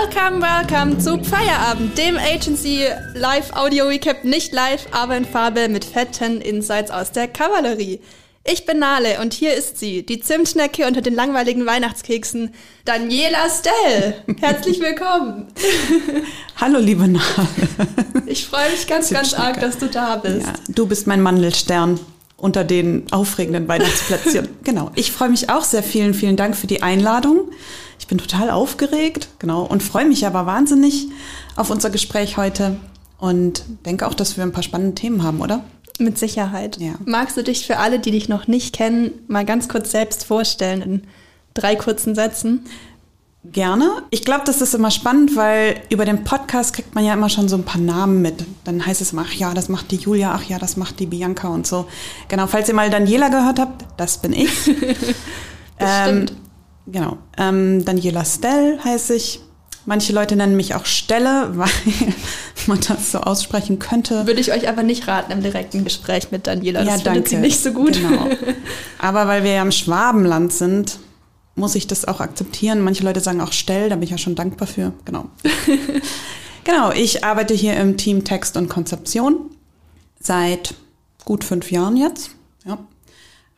Welcome, welcome zu Feierabend, dem Agency Live Audio Recap, nicht live, aber in Farbe mit fetten Insights aus der Kavallerie. Ich bin Nale und hier ist sie, die Zimtschnecke unter den langweiligen Weihnachtskeksen, Daniela Stell. Herzlich willkommen. Hallo, liebe Nale. Ich freue mich ganz, ganz arg, dass du da bist. Ja, du bist mein Mandelstern unter den aufregenden Weihnachtsplätzchen. genau. Ich freue mich auch sehr. Vielen, vielen Dank für die Einladung. Ich bin total aufgeregt, genau, und freue mich aber wahnsinnig auf unser Gespräch heute und denke auch, dass wir ein paar spannende Themen haben, oder? Mit Sicherheit. Ja. Magst du dich für alle, die dich noch nicht kennen, mal ganz kurz selbst vorstellen in drei kurzen Sätzen? Gerne. Ich glaube, das ist immer spannend, weil über den Podcast kriegt man ja immer schon so ein paar Namen mit. Dann heißt es immer, ach ja, das macht die Julia, ach ja, das macht die Bianca und so. Genau, falls ihr mal Daniela gehört habt, das bin ich. das ähm, Genau. Ähm, Daniela Stell heiße ich. Manche Leute nennen mich auch Stelle, weil man das so aussprechen könnte. Würde ich euch aber nicht raten im direkten Gespräch mit Daniela. Das ja, danke. sie nicht so gut. Genau. Aber weil wir ja im Schwabenland sind, muss ich das auch akzeptieren. Manche Leute sagen auch Stell, da bin ich ja schon dankbar für. Genau. genau, ich arbeite hier im Team Text und Konzeption seit gut fünf Jahren jetzt. Ja.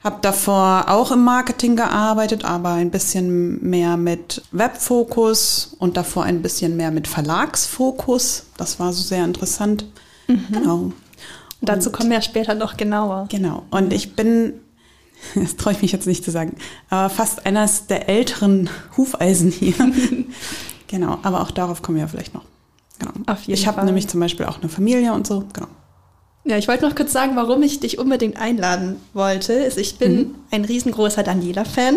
Habe davor auch im Marketing gearbeitet, aber ein bisschen mehr mit Webfokus und davor ein bisschen mehr mit Verlagsfokus. Das war so sehr interessant. Mhm. Genau. Und dazu kommen wir später noch genauer. Genau. Und ich bin, das traue ich mich jetzt nicht zu sagen, aber fast eines der älteren Hufeisen hier. genau. Aber auch darauf kommen wir vielleicht noch. Genau. Auf jeden ich habe nämlich zum Beispiel auch eine Familie und so. Genau. Ja, ich wollte noch kurz sagen, warum ich dich unbedingt einladen wollte. Ist, ich bin mhm. ein riesengroßer Daniela-Fan.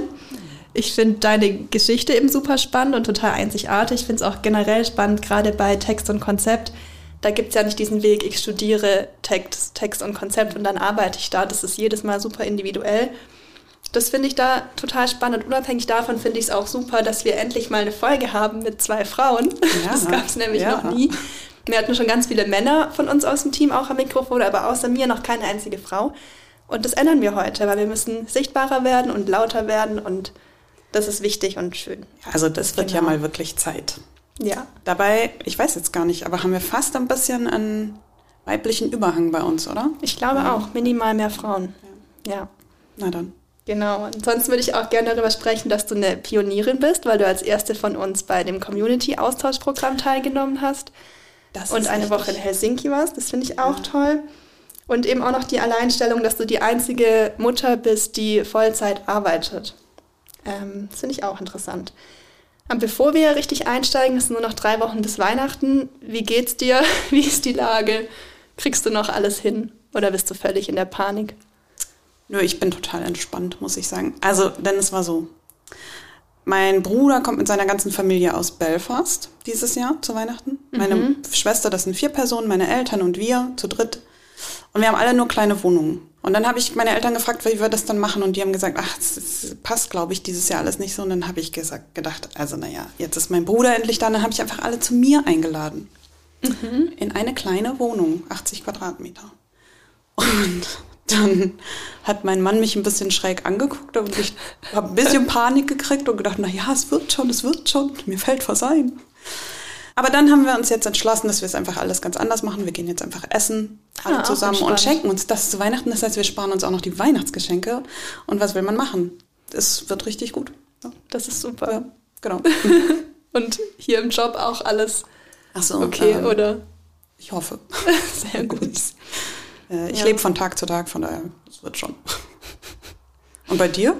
Ich finde deine Geschichte eben super spannend und total einzigartig. Ich finde es auch generell spannend, gerade bei Text und Konzept. Da gibt es ja nicht diesen Weg, ich studiere Text, Text und Konzept und dann arbeite ich da. Das ist jedes Mal super individuell. Das finde ich da total spannend. Und unabhängig davon finde ich es auch super, dass wir endlich mal eine Folge haben mit zwei Frauen. Ja, das gab es nämlich ja. noch nie. Wir hatten schon ganz viele Männer von uns aus dem Team auch am Mikrofon, aber außer mir noch keine einzige Frau. Und das ändern wir heute, weil wir müssen sichtbarer werden und lauter werden und das ist wichtig und schön. Also das wird genau. ja mal wirklich Zeit. Ja. Dabei, ich weiß jetzt gar nicht, aber haben wir fast ein bisschen einen weiblichen Überhang bei uns, oder? Ich glaube ja. auch, minimal mehr Frauen. Ja. ja. Na dann. Genau. Und sonst würde ich auch gerne darüber sprechen, dass du eine Pionierin bist, weil du als erste von uns bei dem Community-Austauschprogramm teilgenommen hast. Das und eine Woche in Helsinki warst. Das finde ich auch ja. toll. Und eben auch noch die Alleinstellung, dass du die einzige Mutter bist, die Vollzeit arbeitet. Ähm, das finde ich auch interessant. Und bevor wir richtig einsteigen, es sind nur noch drei Wochen bis Weihnachten. Wie geht's dir? Wie ist die Lage? Kriegst du noch alles hin? Oder bist du völlig in der Panik? Nö, ich bin total entspannt, muss ich sagen. Also, denn es war so. Mein Bruder kommt mit seiner ganzen Familie aus Belfast dieses Jahr zu Weihnachten. Mhm. Meine Schwester, das sind vier Personen, meine Eltern und wir zu dritt. Und wir haben alle nur kleine Wohnungen. Und dann habe ich meine Eltern gefragt, wie wir das dann machen. Und die haben gesagt, ach, das passt, glaube ich, dieses Jahr alles nicht so. Und dann habe ich gesagt, gedacht, also naja, jetzt ist mein Bruder endlich da. Und dann habe ich einfach alle zu mir eingeladen. Mhm. In eine kleine Wohnung, 80 Quadratmeter. Und dann hat mein Mann mich ein bisschen schräg angeguckt und ich habe ein bisschen Panik gekriegt und gedacht, na ja, es wird schon, es wird schon, mir fällt was ein. Aber dann haben wir uns jetzt entschlossen, dass wir es einfach alles ganz anders machen. Wir gehen jetzt einfach essen, alle ah, zusammen und schenken uns das zu Weihnachten. Das heißt, wir sparen uns auch noch die Weihnachtsgeschenke. Und was will man machen? Es wird richtig gut. Ja. Das ist super. Ja, genau. und hier im Job auch alles Ach so, okay, ähm, oder? Ich hoffe. Sehr gut. Äh, ich ja. lebe von Tag zu Tag, von daher, das wird schon. Und bei dir?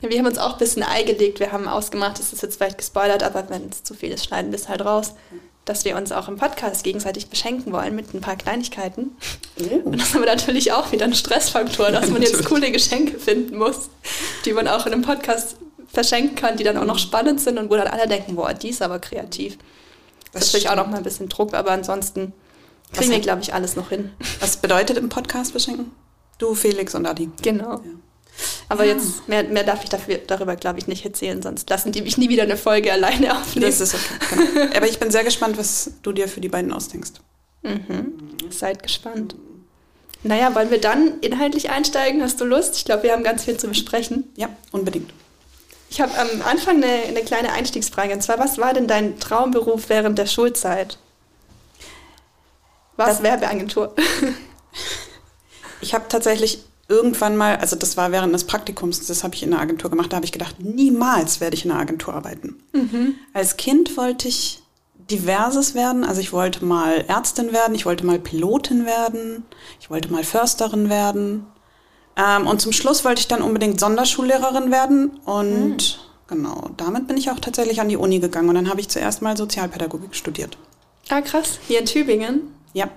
Ja, wir haben uns auch ein bisschen Ei gelegt. Wir haben ausgemacht, das ist jetzt vielleicht gespoilert, aber wenn es zu viel ist, schneiden wir es halt raus, dass wir uns auch im Podcast gegenseitig beschenken wollen mit ein paar Kleinigkeiten. Oh. Und das ist aber natürlich auch wieder ein Stressfaktor, dass man jetzt coole Geschenke finden muss, die man auch in einem Podcast verschenken kann, die dann auch noch spannend sind und wo dann alle denken, boah, die ist aber kreativ. Das, das ist natürlich auch noch mal ein bisschen Druck, aber ansonsten Kriegen wir, glaube ich, alles noch hin. Was bedeutet im Podcast beschenken? Du, Felix und Adi. Genau. Ja. Aber ja. jetzt, mehr, mehr darf ich dafür, darüber, glaube ich, nicht erzählen, sonst lassen die mich nie wieder eine Folge alleine aufnehmen. Das ist okay. Genau. Aber ich bin sehr gespannt, was du dir für die beiden ausdenkst. Mhm. Seid gespannt. Naja, wollen wir dann inhaltlich einsteigen? Hast du Lust? Ich glaube, wir haben ganz viel zu besprechen. Ja, unbedingt. Ich habe am Anfang eine, eine kleine Einstiegsfrage. Und zwar, was war denn dein Traumberuf während der Schulzeit? Was Das- Werbeagentur? Ich habe tatsächlich irgendwann mal, also das war während des Praktikums, das habe ich in der Agentur gemacht, da habe ich gedacht, niemals werde ich in einer Agentur arbeiten. Als Kind wollte ich diverses werden, also ich wollte mal Ärztin werden, ich wollte mal Pilotin werden, ich wollte mal Försterin werden. Ähm, und zum Schluss wollte ich dann unbedingt Sonderschullehrerin werden und genau, damit bin ich auch tatsächlich an die Uni gegangen und dann habe ich zuerst mal Sozialpädagogik studiert. Ah, krass. Hier in Tübingen. Ja,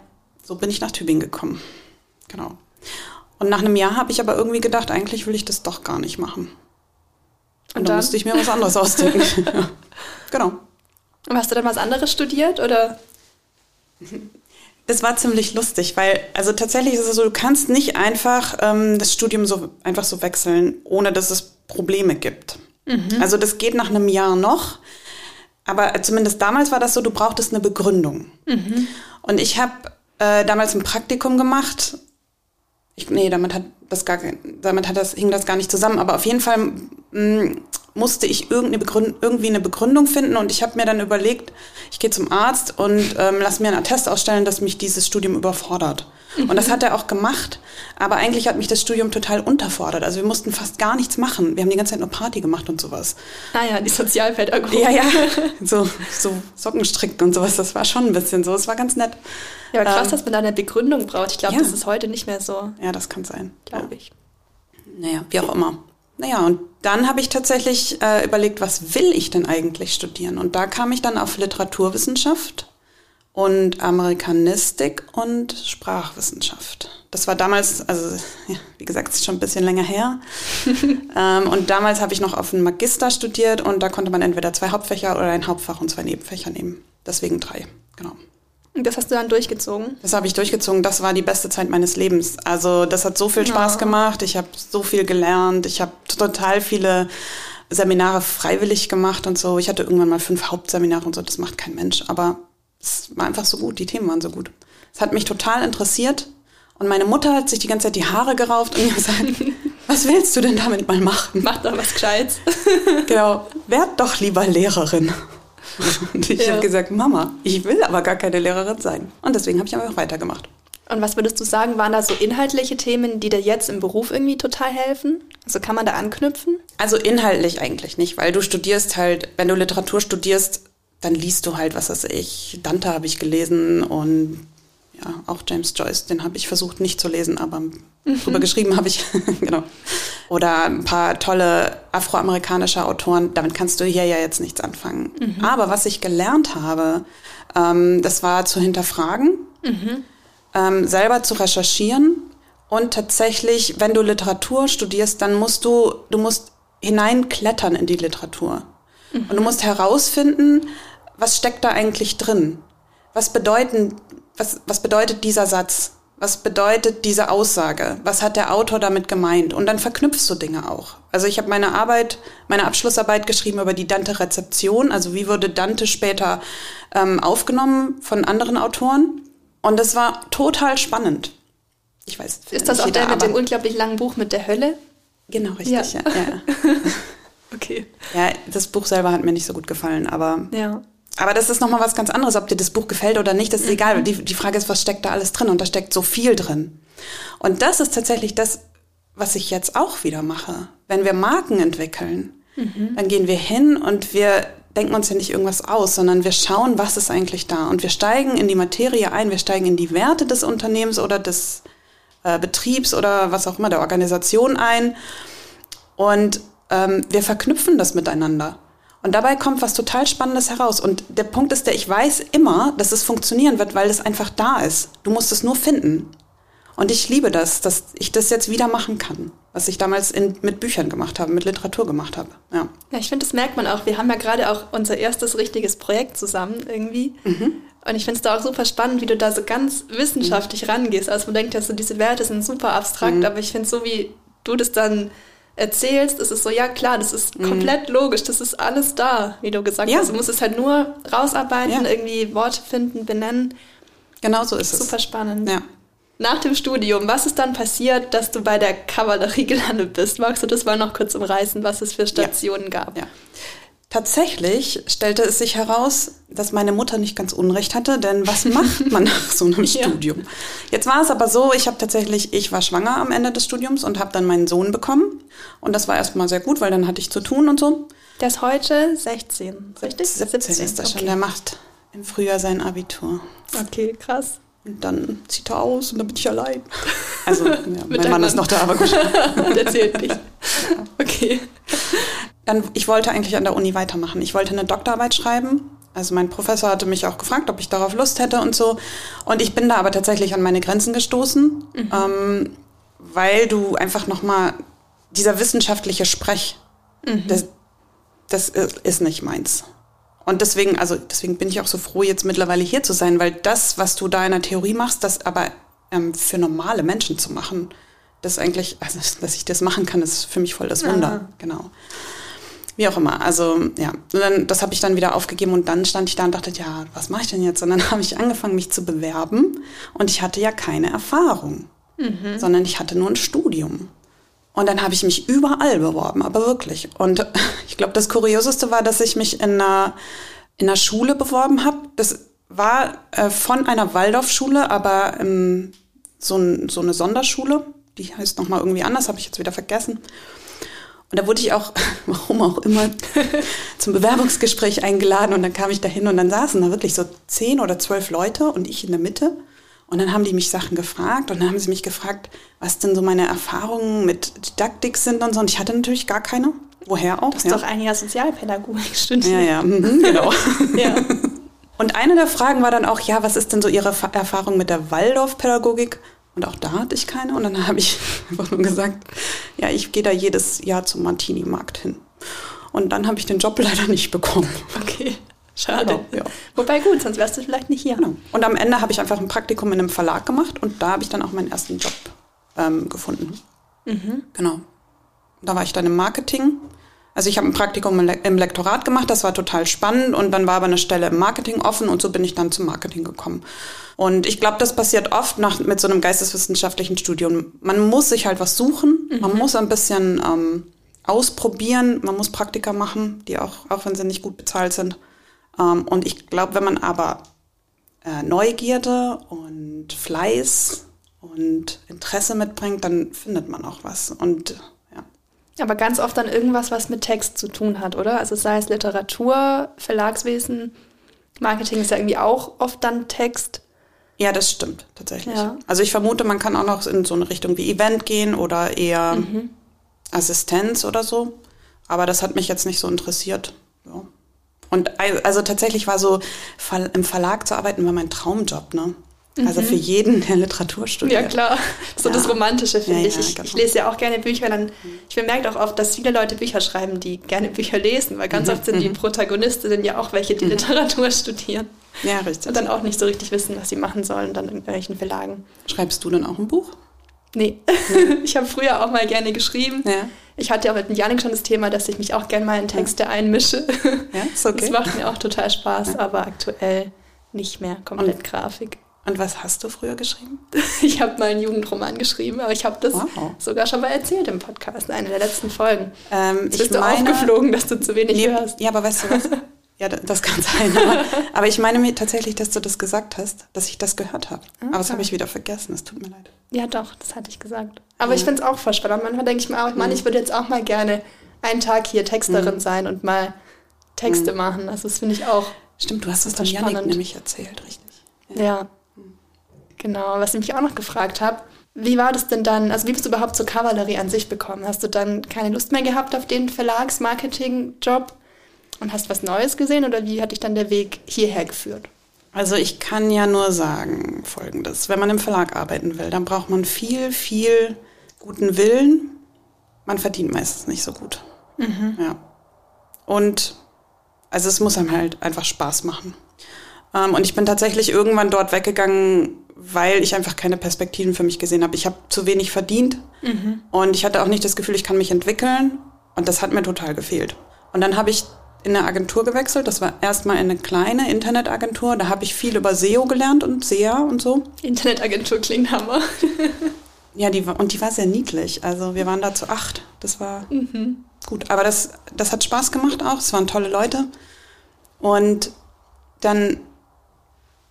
so bin ich nach Tübingen gekommen. Genau. Und nach einem Jahr habe ich aber irgendwie gedacht, eigentlich will ich das doch gar nicht machen. Und, Und dann dann? musste ich mir was anderes ausdenken. ja. Genau. Und Hast du dann was anderes studiert oder? Das war ziemlich lustig, weil, also tatsächlich ist es so, du kannst nicht einfach ähm, das Studium so einfach so wechseln, ohne dass es Probleme gibt. Also das geht nach einem Jahr noch, aber zumindest damals war das so, du brauchtest eine Begründung. Und ich habe äh, damals ein Praktikum gemacht. Ich, nee, damit hat das gar, damit hat das, hing das gar nicht zusammen. Aber auf jeden Fall mh, musste ich irgendeine Begründ, irgendwie eine Begründung finden und ich habe mir dann überlegt, ich gehe zum Arzt und ähm, lass mir einen Attest ausstellen, dass mich dieses Studium überfordert. Und das hat er auch gemacht, aber eigentlich hat mich das Studium total unterfordert. Also wir mussten fast gar nichts machen. Wir haben die ganze Zeit nur Party gemacht und sowas. Ah ja, die Sozialpädagogik. Ja, ja, so, so Socken stricken und sowas, das war schon ein bisschen so. Es war ganz nett. Ja, aber krass, Ähm, dass man da eine Begründung braucht. Ich glaube, ja. das ist heute nicht mehr so, Ja, das kann sein. glaube ich. Naja, wie auch immer. Naja, und dann habe ich tatsächlich äh, überlegt, was will ich denn eigentlich studieren? Und da kam ich dann auf Literaturwissenschaft und Amerikanistik und Sprachwissenschaft. Das war damals, also ja, wie gesagt, ist schon ein bisschen länger her. ähm, und damals habe ich noch auf einen Magister studiert und da konnte man entweder zwei Hauptfächer oder ein Hauptfach und zwei Nebenfächer nehmen. Deswegen drei, genau. Und das hast du dann durchgezogen? Das habe ich durchgezogen. Das war die beste Zeit meines Lebens. Also das hat so viel Spaß Ja. gemacht. Ich habe so viel gelernt. Ich habe total viele Seminare freiwillig gemacht und so. Ich hatte irgendwann mal fünf Hauptseminare und so. Das macht kein Mensch. Aber es war einfach so gut. Die Themen waren so gut. Es hat mich total interessiert. Und meine Mutter hat sich die ganze Zeit die Haare gerauft und mir gesagt, was willst du denn damit mal machen? Mach doch was Gescheites. Genau, werd doch lieber Lehrerin. Und ich Ja. habe gesagt, Mama, ich will aber gar keine Lehrerin sein. Und deswegen habe ich einfach weitergemacht. Und was würdest du sagen, waren da so inhaltliche Themen, die dir jetzt im Beruf irgendwie total helfen? Also kann man da anknüpfen? Also inhaltlich eigentlich nicht, weil du studierst halt, wenn du Literatur studierst, dann liest du halt, was weiß ich, Dante habe ich gelesen und ja, auch James Joyce, den habe ich versucht nicht zu lesen, aber drüber geschrieben habe ich, genau. Oder ein paar tolle afroamerikanische Autoren, damit kannst du hier ja jetzt nichts anfangen. Aber was ich gelernt habe, ähm, das war zu hinterfragen, ähm, selber zu recherchieren und tatsächlich, wenn du Literatur studierst, dann musst du, du musst hineinklettern in die Literatur. Und du musst herausfinden, was steckt da eigentlich drin? Was bedeuten, was, was bedeutet dieser Satz? Was bedeutet diese Aussage? Was hat der Autor damit gemeint? Und dann verknüpfst du Dinge auch. Also ich habe meine Arbeit, meine Abschlussarbeit geschrieben über die Dante-Rezeption, also wie wurde Dante später ähm, aufgenommen von anderen Autoren. Und das war total spannend. Ich weiß. Ist das auch der mit dem unglaublich langen Buch mit der Hölle? Genau, richtig, ja. Ja. Ja, Okay. ja. das Buch selber hat mir nicht so gut gefallen, aber Ja. Aber das ist nochmal was ganz anderes, ob dir das Buch gefällt oder nicht, das ist egal. Die, die Frage ist, was steckt da alles drin? Und da steckt so viel drin. Und das ist tatsächlich das, was ich jetzt auch wieder mache. Wenn wir Marken entwickeln, dann gehen wir hin und wir denken uns ja nicht irgendwas aus, sondern wir schauen, was ist eigentlich da. Und wir steigen in die Materie ein, wir steigen in die Werte des Unternehmens oder des äh, Betriebs oder was auch immer, der Organisation ein. Und ähm, wir verknüpfen das miteinander. Und dabei kommt was total Spannendes heraus. Und der Punkt ist der, ich weiß immer, dass es funktionieren wird, weil es einfach da ist. Du musst es nur finden. Und ich liebe das, dass ich das jetzt wieder machen kann, was ich damals in, mit Büchern gemacht habe, mit Literatur gemacht habe. Ja. Ja, ich finde, das merkt man auch. Wir haben ja gerade auch unser erstes richtiges Projekt zusammen irgendwie. Und ich finde es da auch super spannend, wie du da so ganz wissenschaftlich rangehst. Also man denkt ja so, diese Werte sind super abstrakt, aber ich finde so, wie du das dann erzählst, ist es so, ja klar, das ist komplett logisch, das ist alles da, wie du gesagt Ja. hast. Du musst es halt nur rausarbeiten, Ja. irgendwie Worte finden, benennen. Genau so ist es. Super spannend. Ja. nach dem Studium, was ist dann passiert, dass du bei der Kavallerie gelandet bist? Magst du das mal noch kurz umreißen, was es für Stationen gab? Ja. Tatsächlich stellte es sich heraus, dass meine Mutter nicht ganz Unrecht hatte, denn was macht man nach so einem ja. Studium? Jetzt war es aber so, ich habe tatsächlich, ich war schwanger am Ende des Studiums und habe dann meinen Sohn bekommen. Und das war erstmal sehr gut, weil dann hatte ich zu tun und so. Der ist heute 16, richtig? 17, 17 ist das okay. schon, der macht im Frühjahr sein Abitur. Okay, krass. Und dann zieht er aus und dann bin ich allein. Also, ja, mein Mann, Mann ist noch da, aber gut. der zählt nicht. Okay dann, ich wollte eigentlich an der Uni weitermachen. Ich wollte eine Doktorarbeit schreiben. Also mein Professor hatte mich auch gefragt, ob ich darauf Lust hätte und so. Und ich bin da aber tatsächlich an meine Grenzen gestoßen, mhm. ähm, weil du einfach nochmal, dieser wissenschaftliche Sprech, mhm. das, das ist nicht meins. Und deswegen, also deswegen bin ich auch so froh, jetzt mittlerweile hier zu sein, weil das, was du da in der Theorie machst, das aber ähm, für normale Menschen zu machen, das eigentlich, also dass ich das machen kann, ist für mich voll das Wunder. Aha. Genau. Wie auch immer. Also ja, dann, das habe ich dann wieder aufgegeben und dann stand ich da und dachte, ja, was mache ich denn jetzt? Und dann habe ich angefangen, mich zu bewerben und ich hatte ja keine Erfahrung, mhm. sondern ich hatte nur ein Studium. Und dann habe ich mich überall beworben, aber wirklich. Und ich glaube, das Kurioseste war, dass ich mich in einer, in einer Schule beworben habe. Das war äh, von einer Waldorfschule, aber ähm, so, ein, so eine Sonderschule. Die heißt nochmal irgendwie anders, habe ich jetzt wieder vergessen. Und da wurde ich auch, warum auch immer, zum Bewerbungsgespräch eingeladen und dann kam ich da hin und dann saßen da wirklich so zehn oder zwölf Leute und ich in der Mitte. Und dann haben die mich Sachen gefragt und dann haben sie mich gefragt, was denn so meine Erfahrungen mit Didaktik sind und so. Und ich hatte natürlich gar keine. Woher auch? Das ist ja. doch ein Jahr Sozialpädagogik studiert. Ja, ja, mhm, genau. ja. Und eine der Fragen war dann auch, ja, was ist denn so Ihre Erfahrung mit der Waldorfpädagogik? Und auch da hatte ich keine. Und dann habe ich einfach nur gesagt, ja, ich gehe da jedes Jahr zum Martini-Markt hin. Und dann habe ich den Job leider nicht bekommen. Okay. Schade. Genau, ja. Wobei gut, sonst wärst du vielleicht nicht hier. Genau. Und am Ende habe ich einfach ein Praktikum in einem Verlag gemacht und da habe ich dann auch meinen ersten Job ähm, gefunden. Mhm. Genau. Da war ich dann im Marketing also ich habe ein Praktikum im Lektorat gemacht, das war total spannend und dann war aber eine Stelle im Marketing offen und so bin ich dann zum Marketing gekommen. Und ich glaube, das passiert oft nach, mit so einem geisteswissenschaftlichen Studium. Man muss sich halt was suchen, mhm. man muss ein bisschen ähm, ausprobieren, man muss Praktika machen, die auch, auch wenn sie nicht gut bezahlt sind. Ähm, und ich glaube, wenn man aber äh, Neugierde und Fleiß und Interesse mitbringt, dann findet man auch was. Und aber ganz oft dann irgendwas, was mit Text zu tun hat, oder? Also sei es Literatur, Verlagswesen, Marketing ist ja irgendwie auch oft dann Text. Ja, das stimmt tatsächlich. Ja. Also ich vermute, man kann auch noch in so eine Richtung wie Event gehen oder eher mhm. Assistenz oder so. Aber das hat mich jetzt nicht so interessiert. Ja. Und also tatsächlich war so, im Verlag zu arbeiten, war mein Traumjob, ne? Also für mhm. jeden, der Literatur studiert. Ja, klar. So ja. das Romantische, finde ja, ich. Ich, genau. ich, lese ja auch gerne Bücher. Dann, ich bemerke auch oft, dass viele Leute Bücher schreiben, die gerne Bücher lesen, weil ganz mhm. oft sind die mhm. Protagonistinnen ja auch welche, die mhm. Literatur studieren. Ja, richtig. Und dann auch nicht so richtig wissen, was sie machen sollen, dann in irgendwelchen Verlagen. Schreibst du dann auch ein Buch? Nee. ich habe früher auch mal gerne geschrieben. Ja. Ich hatte ja auch mit Janik schon das Thema, dass ich mich auch gerne mal in Texte einmische. Ja, ist okay. Das macht mir auch total Spaß, aber aktuell nicht mehr komplett Und Grafik. Und was hast du früher geschrieben? Ich habe mal einen Jugendroman geschrieben, aber ich habe das wow. sogar schon mal erzählt im Podcast, in einer der letzten Folgen. Ähm, Jetzt bist du meine, aufgeflogen, dass du zu wenig nee, hörst. Ja, aber weißt du was? Ja, das kann sein. Aber, aber, ich meine mir tatsächlich, dass du das gesagt hast, dass ich das gehört habe. Okay. Aber das habe ich wieder vergessen. Es tut mir leid. Ja, doch, das hatte ich gesagt. Aber ja. ich finde es auch voll spannend. Manchmal denke ich mir auch, Mann, ich würde jetzt auch mal gerne einen Tag hier Texterin mhm. sein und mal Texte mhm. machen. Also das finde ich auch. Stimmt, du hast das dann Janik nämlich erzählt, richtig? ja. ja. Genau, was ich mich auch noch gefragt habe, wie war das denn dann, also wie bist du überhaupt zur Kavallerie an sich bekommen? Hast du dann keine Lust mehr gehabt auf den Verlagsmarketing-Job und hast was Neues gesehen oder wie hat dich dann der Weg hierher geführt? Also ich kann ja nur sagen Folgendes. Wenn man im Verlag arbeiten will, dann braucht man viel, viel guten Willen. Man verdient meistens nicht so gut. Mhm. Ja. Und also es muss einem halt einfach Spaß machen. Ähm, und ich bin tatsächlich irgendwann dort weggegangen, weil ich einfach keine Perspektiven für mich gesehen habe. Ich habe zu wenig verdient mhm. und ich hatte auch nicht das Gefühl, ich kann mich entwickeln und das hat mir total gefehlt. Und dann habe ich in eine Agentur gewechselt. Das war erstmal eine kleine Internetagentur. Da habe ich viel über SEO gelernt und SEA und so. Internetagentur klingt Hammer. ja, die war, und die war sehr niedlich. Also wir waren da zu acht. Das war mhm. gut. Aber das, das hat Spaß gemacht auch. Es waren tolle Leute. Und dann,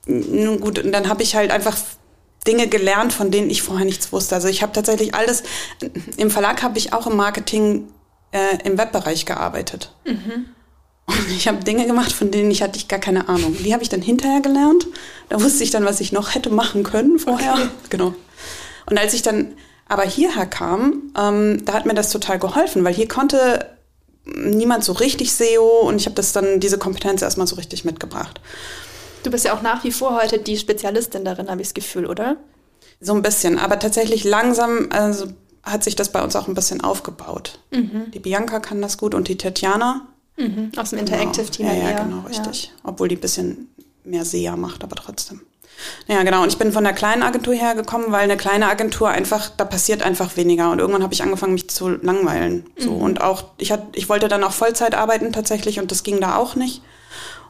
nun gut, und dann habe ich halt einfach Dinge gelernt, von denen ich vorher nichts wusste. Also ich habe tatsächlich alles, im Verlag habe ich auch im Marketing äh, im Webbereich gearbeitet. Mhm. Und ich habe Dinge gemacht, von denen ich hatte ich gar keine Ahnung. Die habe ich dann hinterher gelernt. Da wusste ich dann, was ich noch hätte machen können vorher. Okay. Genau. Und als ich dann aber hierher kam, ähm, da hat mir das total geholfen, weil hier konnte niemand so richtig SEO und ich habe das dann diese Kompetenz erstmal so richtig mitgebracht. Du bist ja auch nach wie vor heute die Spezialistin darin, habe ich das Gefühl, oder? So ein bisschen, aber tatsächlich langsam also hat sich das bei uns auch ein bisschen aufgebaut. Mhm. Die Bianca kann das gut und die Tatjana. Mhm. Aus dem Interactive-Team. Genau. Ja, ja, genau, richtig. Ja. Obwohl die ein bisschen mehr SEA macht, aber trotzdem. Ja, genau. Und ich bin von der kleinen Agentur hergekommen, weil eine kleine Agentur einfach, da passiert einfach weniger. Und irgendwann habe ich angefangen, mich zu langweilen. So. Mhm. Und auch, ich, hat, ich wollte dann auch Vollzeit arbeiten tatsächlich und das ging da auch nicht.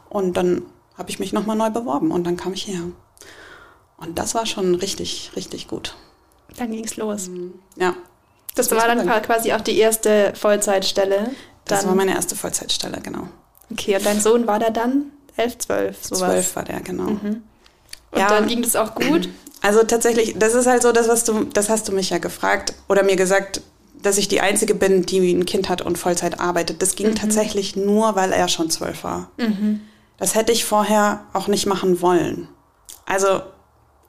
Und dann habe ich mich nochmal neu beworben und dann kam ich her. Und das war schon richtig, richtig gut. Dann ging es los. Mhm. Ja. Das, das war dann sein. quasi auch die erste Vollzeitstelle. Das war meine erste Vollzeitstelle, genau. Okay, und dein Sohn war da dann? Elf, zwölf, sowas? Zwölf war der, genau. Mhm. Und ja, dann ging das auch gut? Also tatsächlich, das ist halt so, das, was du, das hast du mich ja gefragt oder mir gesagt, dass ich die Einzige bin, die ein Kind hat und Vollzeit arbeitet. Das ging mhm. tatsächlich nur, weil er schon zwölf war. Mhm. Das hätte ich vorher auch nicht machen wollen. Also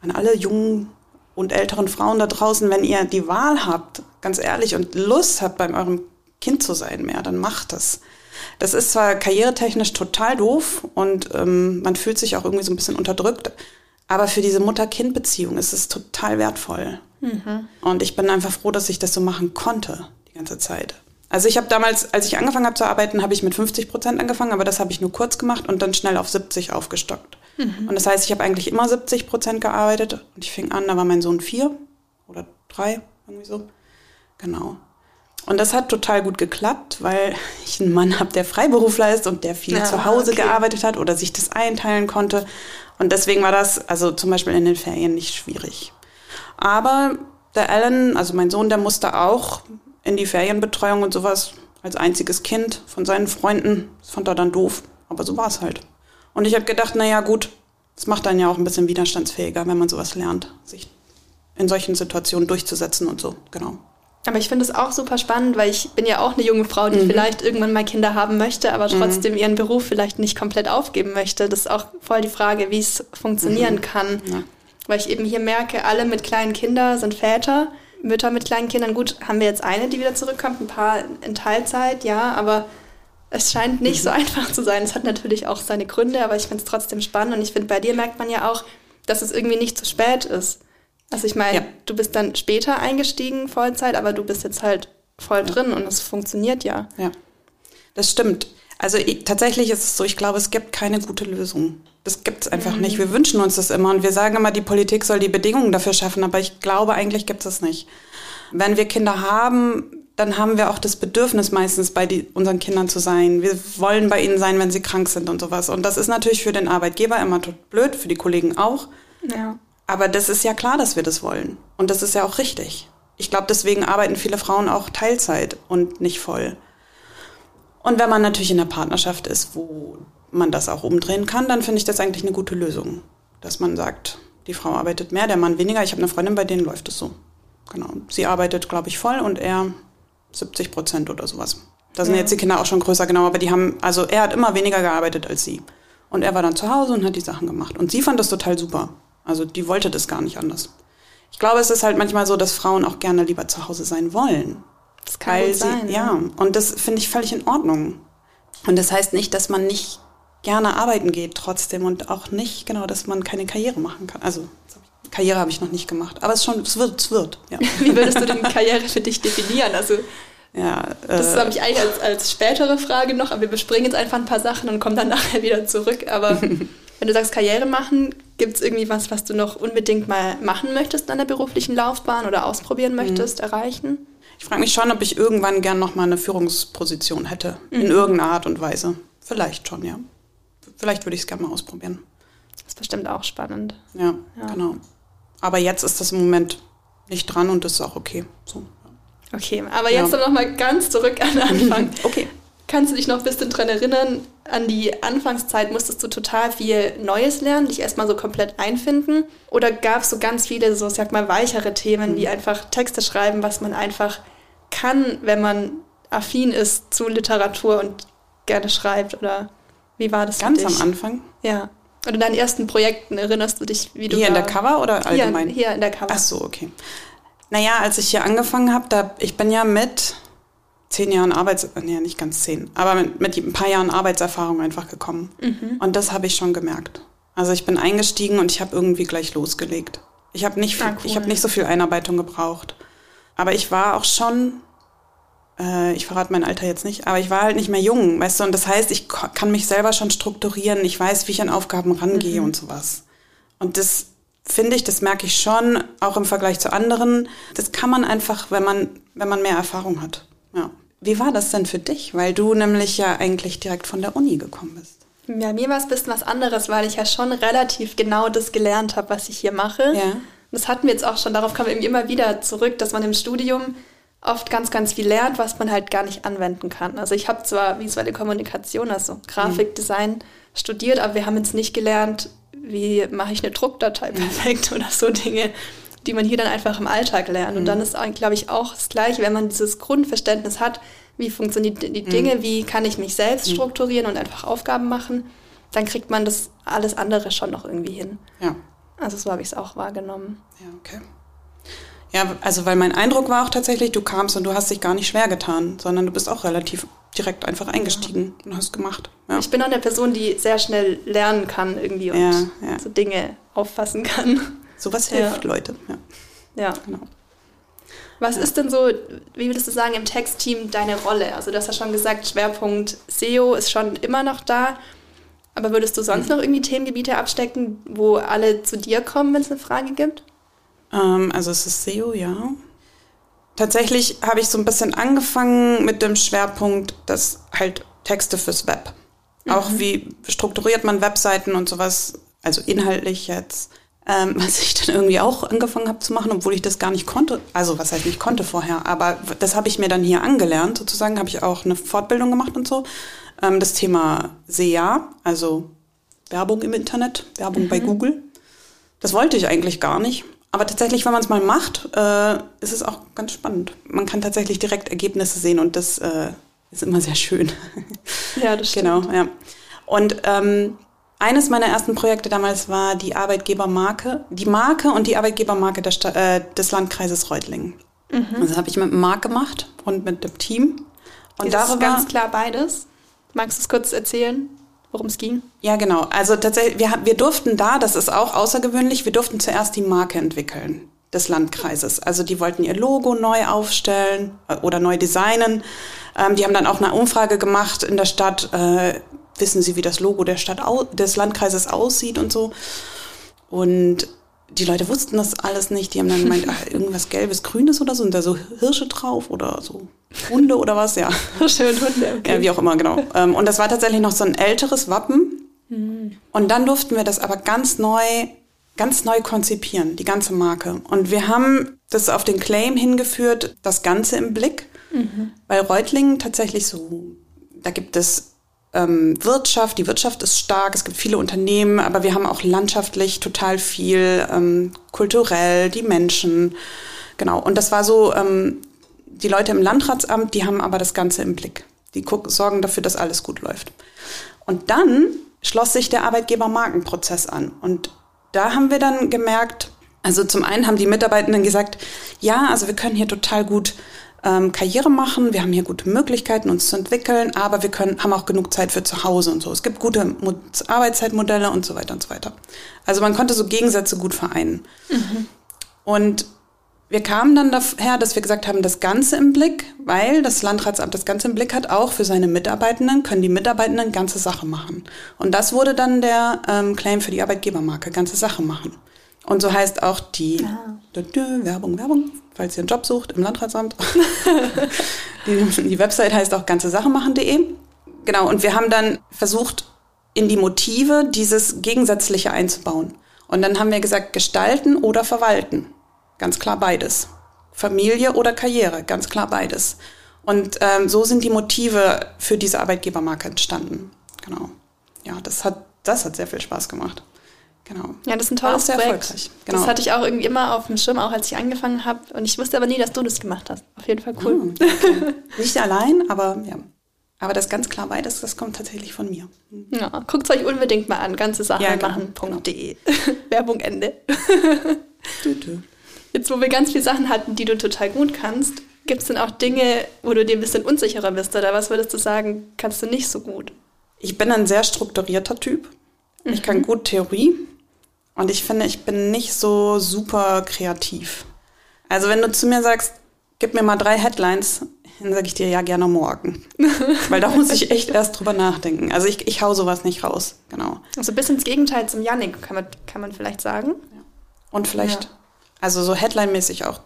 an alle jungen und älteren Frauen da draußen, wenn ihr die Wahl habt, ganz ehrlich, und Lust habt, bei eurem Kind zu sein mehr, dann macht es. Das ist zwar karrieretechnisch total doof und ähm, man fühlt sich auch irgendwie so ein bisschen unterdrückt, aber für diese Mutter-Kind-Beziehung ist es total wertvoll. Mhm. Und ich bin einfach froh, dass ich das so machen konnte die ganze Zeit. Also ich habe damals, als ich angefangen habe zu arbeiten, habe ich mit 50 Prozent angefangen, aber das habe ich nur kurz gemacht und dann schnell auf 70 aufgestockt. Mhm. Und das heißt, ich habe eigentlich immer 70 Prozent gearbeitet und ich fing an, da war mein Sohn vier oder drei, irgendwie so. Genau. Und das hat total gut geklappt, weil ich einen Mann habe, der Freiberufler ist und der viel ja, zu Hause okay. gearbeitet hat oder sich das einteilen konnte. Und deswegen war das also zum Beispiel in den Ferien nicht schwierig. Aber der Alan, also mein Sohn, der musste auch in die Ferienbetreuung und sowas als einziges Kind von seinen Freunden. Das fand er dann doof, aber so war es halt. Und ich habe gedacht, naja gut, das macht dann ja auch ein bisschen widerstandsfähiger, wenn man sowas lernt, sich in solchen Situationen durchzusetzen und so, genau. Aber ich finde es auch super spannend, weil ich bin ja auch eine junge Frau, die mhm. vielleicht irgendwann mal Kinder haben möchte, aber mhm. trotzdem mhm. ihren Beruf vielleicht nicht komplett aufgeben möchte. Das ist auch voll die Frage, wie es funktionieren mhm. kann. Ja. Weil ich eben hier merke, alle mit kleinen Kindern sind Väter. Mütter mit kleinen Kindern, gut, haben wir jetzt eine, die wieder zurückkommt, ein paar in Teilzeit, ja, aber es scheint nicht so mhm. einfach zu sein. Es hat natürlich auch seine Gründe, aber ich finde es trotzdem spannend und ich finde, bei dir merkt man ja auch, dass es irgendwie nicht zu spät ist. Also ich meine, ja. du bist dann später eingestiegen, Vollzeit, aber du bist jetzt halt voll drin und es funktioniert ja. Ja, das stimmt. Also ich, tatsächlich ist es so, ich glaube, es gibt keine gute Lösung. Das gibt es einfach mhm. nicht. Wir wünschen uns das immer und wir sagen immer, die Politik soll die Bedingungen dafür schaffen, aber ich glaube, eigentlich gibt es nicht. Wenn wir Kinder haben, dann haben wir auch das Bedürfnis meistens bei die, unseren Kindern zu sein. Wir wollen bei ihnen sein, wenn sie krank sind und sowas. Und das ist natürlich für den Arbeitgeber immer blöd, für die Kollegen auch. Ja. Aber das ist ja klar, dass wir das wollen. Und das ist ja auch richtig. Ich glaube, deswegen arbeiten viele Frauen auch Teilzeit und nicht voll. Und wenn man natürlich in einer Partnerschaft ist, wo man das auch umdrehen kann, dann finde ich das eigentlich eine gute Lösung. Dass man sagt, die Frau arbeitet mehr, der Mann weniger. Ich habe eine Freundin, bei denen läuft es so. Genau. Sie arbeitet, glaube ich, voll und er 70 Prozent oder sowas. Da sind ja. jetzt die Kinder auch schon größer, genau, aber die haben, also er hat immer weniger gearbeitet als sie. Und er war dann zu Hause und hat die Sachen gemacht. Und sie fand das total super. Also die wollte das gar nicht anders. Ich glaube, es ist halt manchmal so, dass Frauen auch gerne lieber zu Hause sein wollen. Das kann weil sie, sein. Ja, ja. und das finde ich völlig in Ordnung. Und das heißt nicht, dass man nicht gerne arbeiten geht trotzdem und auch nicht, genau, dass man keine Karriere machen kann. Also Karriere habe ich noch nicht gemacht, aber es schon, es wird, es wird. Ja. Wie würdest du denn Karriere für dich definieren? Also ja, das äh, habe ich eigentlich als, als spätere Frage noch, aber wir bespringen jetzt einfach ein paar Sachen und kommen dann nachher wieder zurück. Aber wenn du sagst Karriere machen, Gibt es irgendwie was, was du noch unbedingt mal machen möchtest in deiner beruflichen Laufbahn oder ausprobieren möchtest, mhm. erreichen? Ich frage mich schon, ob ich irgendwann gern noch mal eine Führungsposition hätte, mhm. in irgendeiner Art und Weise. vielleicht schon, ja. Vielleicht würde ich es gerne mal ausprobieren. Das ist bestimmt auch spannend. Ja, ja, genau. Aber jetzt ist das im Moment nicht dran und das ist auch okay. So. Okay, aber jetzt ja. noch mal ganz zurück an den Anfang. okay. Kannst du dich noch ein bisschen daran erinnern, an die Anfangszeit musstest du total viel Neues lernen, dich erstmal so komplett einfinden? Oder gab es so ganz viele, so sag mal, weichere Themen, wie mhm. einfach Texte schreiben, was man einfach kann, wenn man affin ist zu Literatur und gerne schreibt? Oder wie war das Ganz am Anfang? Ja. Oder deinen ersten Projekten erinnerst du dich, wie du Hier in der Cover oder allgemein? Hier, hier in der Cover. Ach so, okay. Naja, als ich hier angefangen habe, da ich bin ja mit zehn Jahren Arbeits, nee, nicht ganz zehn, aber mit, mit ein paar Jahren Arbeitserfahrung einfach gekommen. Mhm. Und das habe ich schon gemerkt. Also ich bin eingestiegen und ich habe irgendwie gleich losgelegt. Ich habe nicht, ah, cool. ich habe nicht so viel Einarbeitung gebraucht. Aber ich war auch schon, äh, ich verrate mein Alter jetzt nicht, aber ich war halt nicht mehr jung, weißt du. Und das heißt, ich kann mich selber schon strukturieren. Ich weiß, wie ich an Aufgaben rangehe mhm. und sowas. Und das finde ich, das merke ich schon, auch im Vergleich zu anderen. Das kann man einfach, wenn man, wenn man mehr Erfahrung hat. Ja. Wie war das denn für dich? Weil du nämlich ja eigentlich direkt von der Uni gekommen bist. Ja, mir war es ein bisschen was anderes, weil ich ja schon relativ genau das gelernt habe, was ich hier mache. Ja. Das hatten wir jetzt auch schon, darauf kommen wir immer wieder zurück, dass man im Studium oft ganz, ganz viel lernt, was man halt gar nicht anwenden kann. Also ich habe zwar visuelle Kommunikation, also Grafikdesign mhm. studiert, aber wir haben jetzt nicht gelernt, wie mache ich eine Druckdatei perfekt oder so Dinge, die man hier dann einfach im Alltag lernt. Und mhm. dann ist, glaube ich, auch das Gleiche, wenn man dieses Grundverständnis hat, wie funktionieren die Dinge, mhm. wie kann ich mich selbst mhm. strukturieren und einfach Aufgaben machen, dann kriegt man das alles andere schon noch irgendwie hin. Ja. Also so habe ich es auch wahrgenommen. Ja, okay. Ja, also weil mein Eindruck war auch tatsächlich, du kamst und du hast dich gar nicht schwer getan, sondern du bist auch relativ direkt einfach eingestiegen ja. und hast gemacht. Ja. Ich bin auch eine Person, die sehr schnell lernen kann irgendwie und ja, so Dinge auffassen kann. Sowas hilft Leute. Ja. ja. Genau. Was ist denn so, wie würdest du sagen, im Textteam deine Rolle? Also du hast ja schon gesagt, Schwerpunkt SEO ist schon immer noch da. Aber würdest du sonst mhm. noch irgendwie Themengebiete abstecken, wo alle zu dir kommen, wenn es eine Frage gibt? Ähm, also es ist SEO, ja. Tatsächlich habe ich so ein bisschen angefangen mit dem Schwerpunkt, dass halt Texte fürs Web. Mhm. Auch wie strukturiert man Webseiten und sowas, also inhaltlich jetzt. Ähm, was ich dann irgendwie auch angefangen habe zu machen, obwohl ich das gar nicht konnte. Also was heißt nicht konnte vorher, aber das habe ich mir dann hier angelernt. Sozusagen habe ich auch eine Fortbildung gemacht und so. Ähm, das Thema SEA, also Werbung im Internet, Werbung mhm. bei Google. Das wollte ich eigentlich gar nicht. Aber tatsächlich, wenn man es mal macht, äh, ist es auch ganz spannend. Man kann tatsächlich direkt Ergebnisse sehen und das äh, ist immer sehr schön. Ja, das stimmt. Genau, ja. Und ähm, eines meiner ersten Projekte damals war die Arbeitgebermarke, die Marke und die Arbeitgebermarke der Sta äh, des Landkreises Reutlingen. Mhm. Das habe ich mit Mark gemacht und mit dem Team. Und ist darüber ganz klar beides. Magst du es kurz erzählen? worum es ging? Ja, genau. Also tatsächlich, wir, wir durften da, das ist auch außergewöhnlich, wir durften zuerst die Marke entwickeln des Landkreises. Also die wollten ihr Logo neu aufstellen äh, oder neu designen. Ähm, die haben dann auch eine Umfrage gemacht in der Stadt. Äh, wissen Sie, wie das Logo der Stadt des Landkreises aussieht und so. Und die Leute wussten das alles nicht. Die haben dann gemeint, ach, irgendwas Gelbes, Grünes oder so, und da so Hirsche drauf oder so Hunde oder was, ja. Schön Hunde, okay. Ja, wie auch immer, genau. Ähm, und das war tatsächlich noch so ein älteres Wappen. Mhm. Und dann durften wir das aber ganz neu, ganz neu konzipieren, die ganze Marke. Und wir haben das auf den Claim hingeführt, das Ganze im Blick, mhm. weil Reutlingen tatsächlich so, da gibt es Wirtschaft, die Wirtschaft ist stark, es gibt viele Unternehmen, aber wir haben auch landschaftlich total viel, ähm, kulturell, die Menschen. Genau. Und das war so, ähm, die Leute im Landratsamt, die haben aber das Ganze im Blick. Die gucken, sorgen dafür, dass alles gut läuft. Und dann schloss sich der Arbeitgebermarkenprozess an. Und da haben wir dann gemerkt, also zum einen haben die Mitarbeitenden gesagt, ja, also wir können hier total gut ähm, Karriere machen, wir haben hier gute Möglichkeiten, uns zu entwickeln, aber wir können, haben auch genug Zeit für zu Hause und so. Es gibt gute Mo Arbeitszeitmodelle und so weiter und so weiter. Also man konnte so Gegensätze gut vereinen. Mhm. Und wir kamen dann daher, dass wir gesagt haben, das Ganze im Blick, weil das Landratsamt das Ganze im Blick hat, auch für seine Mitarbeitenden, können die Mitarbeitenden ganze Sache machen. Und das wurde dann der ähm, Claim für die Arbeitgebermarke, ganze Sache machen. Und so heißt auch die ah. Werbung, Werbung, falls ihr einen Job sucht im Landratsamt. die, die Website heißt auch ganze Sache machen.de. Genau, und wir haben dann versucht, in die Motive dieses Gegensätzliche einzubauen. Und dann haben wir gesagt, gestalten oder verwalten. Ganz klar beides. Familie oder Karriere, ganz klar beides. Und ähm, so sind die Motive für diese Arbeitgebermarke entstanden. Genau. Ja, das hat, das hat sehr viel Spaß gemacht. Genau. Ja, das ist ein tolles sehr Projekt. Erfolgreich. Genau. Das hatte ich auch irgendwie immer auf dem Schirm, auch als ich angefangen habe. Und ich wusste aber nie, dass du das gemacht hast. Auf jeden Fall cool. Mhm, okay. Nicht allein, aber ja. Aber das ganz klar beides, das kommt tatsächlich von mir. Ja, guckt es euch unbedingt mal an. Ganze Sachen ja, machen.de. Genau. Werbung Ende. Jetzt, wo wir ganz viele Sachen hatten, die du total gut kannst, gibt es denn auch Dinge, wo du dir ein bisschen unsicherer bist? Oder was würdest du sagen, kannst du nicht so gut? Ich bin ein sehr strukturierter Typ. Mhm. Ich kann mhm. gut Theorie. Und ich finde, ich bin nicht so super kreativ. Also wenn du zu mir sagst, gib mir mal drei Headlines, dann sage ich dir ja gerne morgen. Weil da muss ich echt erst drüber nachdenken. Also ich, ich hau sowas nicht raus, genau. Also bis ins Gegenteil zum Yannick, kann man, kann man vielleicht sagen. Ja. Und vielleicht, ja. also so Headline-mäßig auch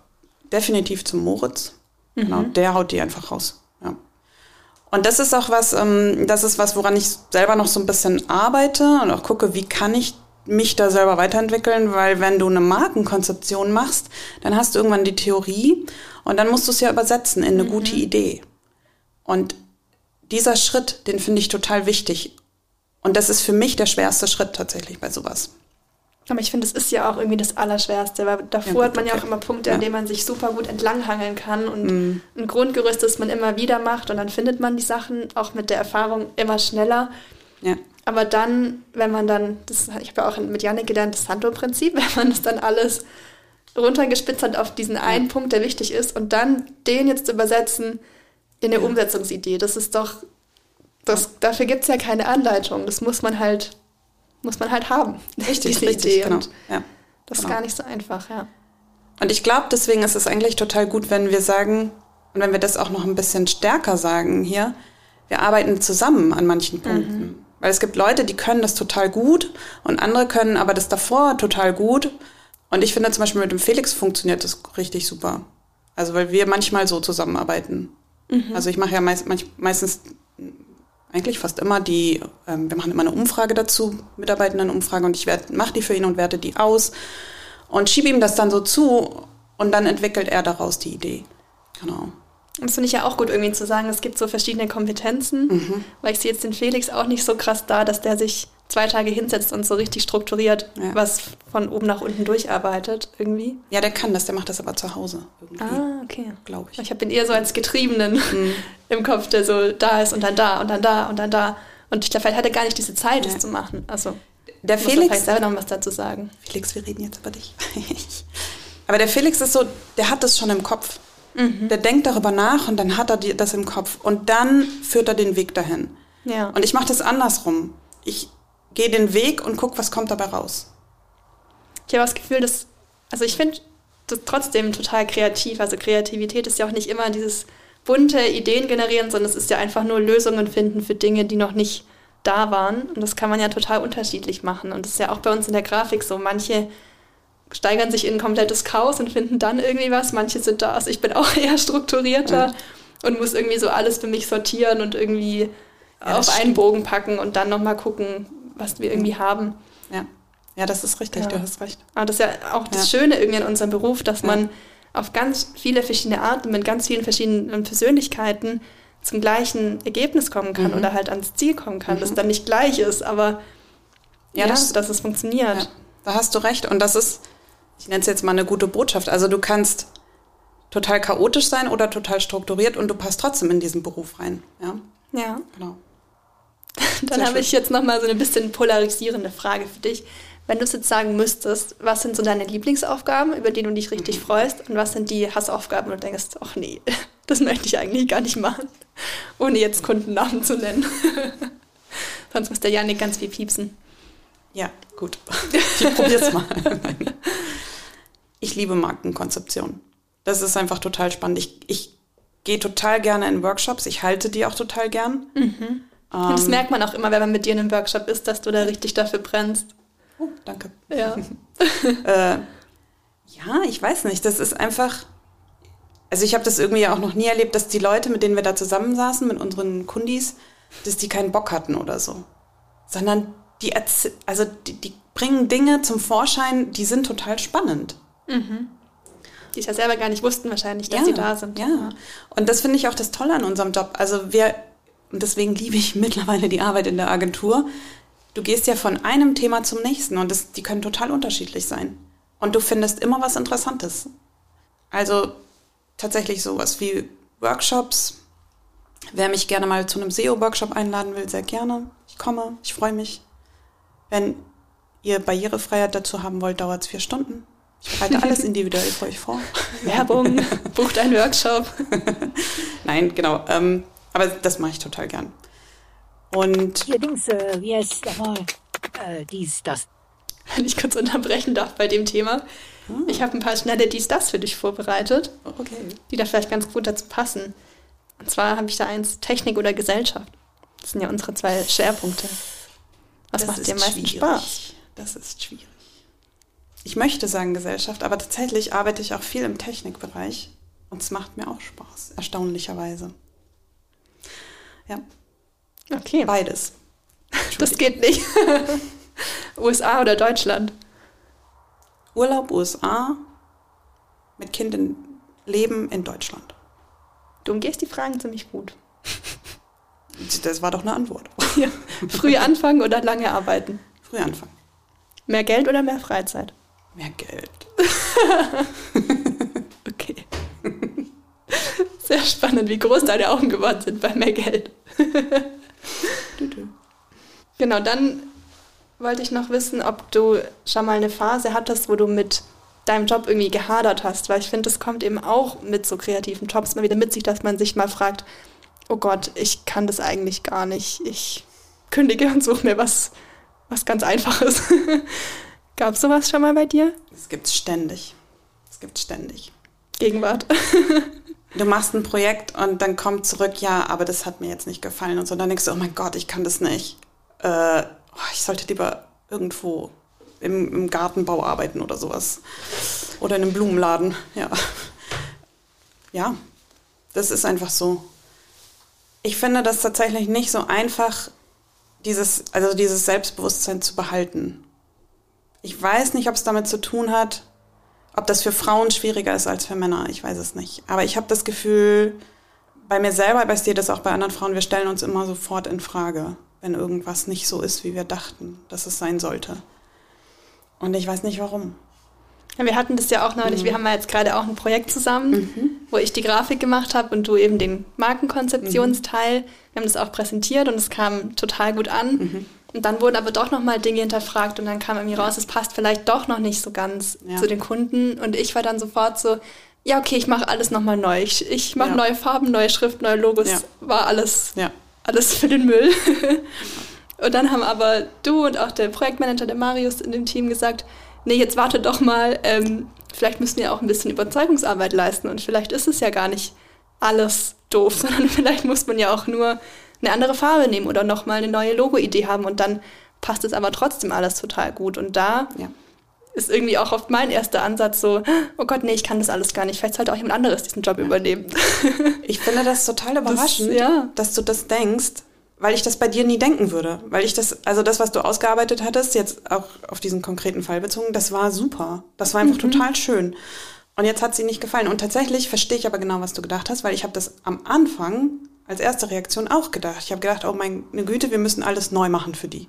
definitiv zum Moritz. Genau, mhm. der haut die einfach raus. Ja. Und das ist auch was, ähm, das ist was, woran ich selber noch so ein bisschen arbeite und auch gucke, wie kann ich mich da selber weiterentwickeln, weil wenn du eine Markenkonzeption machst, dann hast du irgendwann die Theorie und dann musst du es ja übersetzen in eine mhm. gute Idee. Und dieser Schritt, den finde ich total wichtig. Und das ist für mich der schwerste Schritt tatsächlich bei sowas. Aber ich finde, es ist ja auch irgendwie das Allerschwerste, weil davor ja, hat man ja auch immer Punkte, ja. an denen man sich super gut entlanghangeln kann und mhm. ein Grundgerüst, das man immer wieder macht und dann findet man die Sachen auch mit der Erfahrung immer schneller. Ja. Aber dann, wenn man dann, das, ich habe ja auch mit Janik gelernt, das Santo-Prinzip, wenn man das dann alles runtergespitzt hat auf diesen einen Punkt, der wichtig ist, und dann den jetzt zu übersetzen in eine. Umsetzungsidee, das ist doch, das, dafür gibt es ja keine Anleitung. Das muss man halt, muss man halt haben. Richtig, diese richtig, Idee. Genau. Ja. Das genau. ist gar nicht so einfach, ja. Und ich glaube, deswegen ist es eigentlich total gut, wenn wir sagen, und wenn wir das auch noch ein bisschen stärker sagen hier, wir arbeiten zusammen an manchen Punkten. Mhm. Weil es gibt Leute, die können das total gut und andere können aber das davor total gut. Und ich finde zum Beispiel mit dem Felix funktioniert das richtig super. Also weil wir manchmal so zusammenarbeiten. Mhm. Also ich mache ja meist, meistens eigentlich fast immer die, ähm, wir machen immer eine Umfrage dazu, Mitarbeitendenumfrage und ich mache die für ihn und werte die aus und schiebe ihm das dann so zu und dann entwickelt er daraus die Idee. Genau. Das finde ich ja auch gut, irgendwie zu sagen, es gibt so verschiedene Kompetenzen, mhm. weil ich sehe jetzt den Felix auch nicht so krass da, dass der sich zwei Tage hinsetzt und so richtig strukturiert ja. was von oben nach unten durcharbeitet irgendwie. Ja, der kann das, der macht das aber zu Hause irgendwie. Ah, okay. Glaube ich. Ich habe ihn eher so als Getriebenen mhm. im Kopf, der so da ist und dann da und dann da und dann da. Und ich glaube, vielleicht hat er gar nicht diese Zeit, ja. das zu machen. Also, der Felix. vielleicht selber noch was dazu sagen. Felix, wir reden jetzt über dich. aber der Felix ist so, der hat das schon im Kopf. Mhm. Der denkt darüber nach und dann hat er die, das im Kopf. Und dann führt er den Weg dahin. Ja. Und ich mache das andersrum. Ich gehe den Weg und gucke, was kommt dabei raus. Ich habe das Gefühl, dass, also ich finde das trotzdem total kreativ. Also Kreativität ist ja auch nicht immer dieses bunte Ideen generieren, sondern es ist ja einfach nur Lösungen finden für Dinge, die noch nicht da waren. Und das kann man ja total unterschiedlich machen. Und das ist ja auch bei uns in der Grafik so. Manche steigern sich in ein komplettes Chaos und finden dann irgendwie was. Manche sind da, also ich bin auch eher strukturierter ja. und muss irgendwie so alles für mich sortieren und irgendwie ja, auf einen Bogen packen und dann nochmal gucken, was wir irgendwie haben. Ja, ja das ist richtig, ja. du hast recht. Aber das ist ja auch das Schöne irgendwie an unserem Beruf, dass man auf ganz viele verschiedene Arten mit ganz vielen verschiedenen Persönlichkeiten zum gleichen Ergebnis kommen kann mhm. oder halt ans Ziel kommen kann, mhm. das dann nicht gleich ist, aber ja, das, dass es funktioniert. da hast du recht und das ist ich nenne es jetzt mal eine gute Botschaft. Also du kannst total chaotisch sein oder total strukturiert und du passt trotzdem in diesen Beruf rein. Ja. Ja. Genau. Dann habe ich jetzt nochmal so eine bisschen polarisierende Frage für dich. Wenn du es jetzt sagen müsstest, was sind so deine Lieblingsaufgaben, über die du dich richtig mhm. freust und was sind die Hassaufgaben und du denkst, ach nee, das möchte ich eigentlich gar nicht machen, ohne jetzt Kundennamen zu nennen. Sonst muss der Janik ganz viel piepsen. Ja, gut. Ich probier's mal. Ich liebe Markenkonzeption. Das ist einfach total spannend. Ich, ich gehe total gerne in Workshops. Ich halte die auch total gern. Mhm. Ähm, das merkt man auch immer, wenn man mit dir in einem Workshop ist, dass du da richtig dafür brennst. Oh, danke. Ja. äh, ja, ich weiß nicht. Das ist einfach. Also ich habe das irgendwie auch noch nie erlebt, dass die Leute, mit denen wir da zusammensaßen, mit unseren Kundis, dass die keinen Bock hatten oder so. Sondern die, also die, die bringen Dinge zum Vorschein, die sind total spannend. Die es ja selber gar nicht wussten wahrscheinlich, dass sie da sind. Ja. Und das finde ich auch das Tolle an unserem Job. Also wir, und deswegen liebe ich mittlerweile die Arbeit in der Agentur. Du gehst ja von einem Thema zum nächsten und das, die können total unterschiedlich sein. Und du findest immer was Interessantes. Also tatsächlich sowas wie Workshops. Wer mich gerne mal zu einem SEO-Workshop einladen will, sehr gerne. Ich komme, ich freue mich. Wenn ihr Barrierefreiheit dazu haben wollt, dauert es vier Stunden. Ich bereite alles individuell für euch vor. Werbung, bucht einen Workshop. Nein, genau. Ähm, aber das mache ich total gern. Und Hier Dings, äh, wie heißt es nochmal? Äh, dies, das. Wenn ich kurz unterbrechen darf bei dem Thema. Ich habe ein paar schnelle Dies, das für dich vorbereitet, okay. die da vielleicht ganz gut dazu passen. Und zwar habe ich da eins Technik oder Gesellschaft. Das sind ja unsere zwei Schwerpunkte. Was Das macht dir am meisten schwierig. Spaß? Das ist schwierig. Ich möchte sagen Gesellschaft, aber tatsächlich arbeite ich auch viel im Technikbereich und es macht mir auch Spaß, erstaunlicherweise. Ja, Okay, beides. das geht nicht. USA oder Deutschland? Urlaub USA mit Kind in Leben in Deutschland. Du umgehst die Fragen ziemlich gut. Das war doch eine Antwort. Ja. Früh anfangen oder lange arbeiten? Früh anfangen. Mehr Geld oder mehr Freizeit? Mehr Geld. Okay. Sehr spannend, wie groß deine Augen geworden sind bei mehr Geld. Genau, dann wollte ich noch wissen, ob du schon mal eine Phase hattest, wo du mit deinem Job irgendwie gehadert hast, weil ich finde, das kommt eben auch mit so kreativen Jobs mal wieder mit sich, dass man sich mal fragt, oh Gott, ich kann das eigentlich gar nicht. Ich kündige und suche mir was, was ganz Einfaches. Gab es sowas schon mal bei dir? Das gibt's ständig. Das gibt's ständig. Gegenwart. Du machst ein Projekt und dann kommt zurück, ja, aber das hat mir jetzt nicht gefallen und so. Dann denkst du, oh mein Gott, ich kann das nicht. Äh, oh, ich sollte lieber irgendwo im, im Gartenbau arbeiten oder sowas. Oder in einem Blumenladen, ja. Ja, das ist einfach so. Ich finde das tatsächlich nicht so einfach, dieses, also dieses Selbstbewusstsein zu behalten. Ich weiß nicht, ob es damit zu tun hat, ob das für Frauen schwieriger ist als für Männer, ich weiß es nicht. Aber ich habe das Gefühl, bei mir selber, bei dir das auch bei anderen Frauen, wir stellen uns immer sofort in Frage, wenn irgendwas nicht so ist, wie wir dachten, dass es sein sollte. Und ich weiß nicht warum. Wir hatten das ja auch neulich. Wir haben ja jetzt gerade auch ein Projekt zusammen, wo ich die Grafik gemacht habe und du eben den Markenkonzeptionsteil. Wir haben das auch präsentiert und es kam total gut an. Und dann wurden aber doch nochmal Dinge hinterfragt und dann kam irgendwie raus, es passt vielleicht doch noch nicht so ganz Ja. zu den Kunden. Und ich war dann sofort so, ja, okay, ich mache alles nochmal neu. Ich, ich mache Ja. neue Farben, neue Schrift, neue Logos. Ja. War alles Ja. alles für den Müll. und dann haben aber du und auch der Projektmanager, der Marius in dem Team gesagt, nee, jetzt warte doch mal, ähm, vielleicht müssen wir auch ein bisschen Überzeugungsarbeit leisten und vielleicht ist es ja gar nicht alles doof, sondern vielleicht muss man ja auch nur eine andere Farbe nehmen oder nochmal eine neue Logo-Idee haben und dann passt es aber trotzdem alles total gut. Und da Ja. ist irgendwie auch oft mein erster Ansatz so, oh Gott, nee, ich kann das alles gar nicht. Vielleicht sollte auch jemand anderes diesen Job übernehmen. Ich finde das total überraschend, ja. dass du das denkst, weil ich das bei dir nie denken würde. Weil ich das, also das, was du ausgearbeitet hattest, jetzt auch auf diesen konkreten Fall bezogen, das war super. Das war einfach total schön. Und jetzt hat sie nicht gefallen. Und tatsächlich verstehe ich aber genau, was du gedacht hast, weil ich habe das am Anfang als erste Reaktion auch gedacht. Ich habe gedacht, oh meine Güte, wir müssen alles neu machen für die.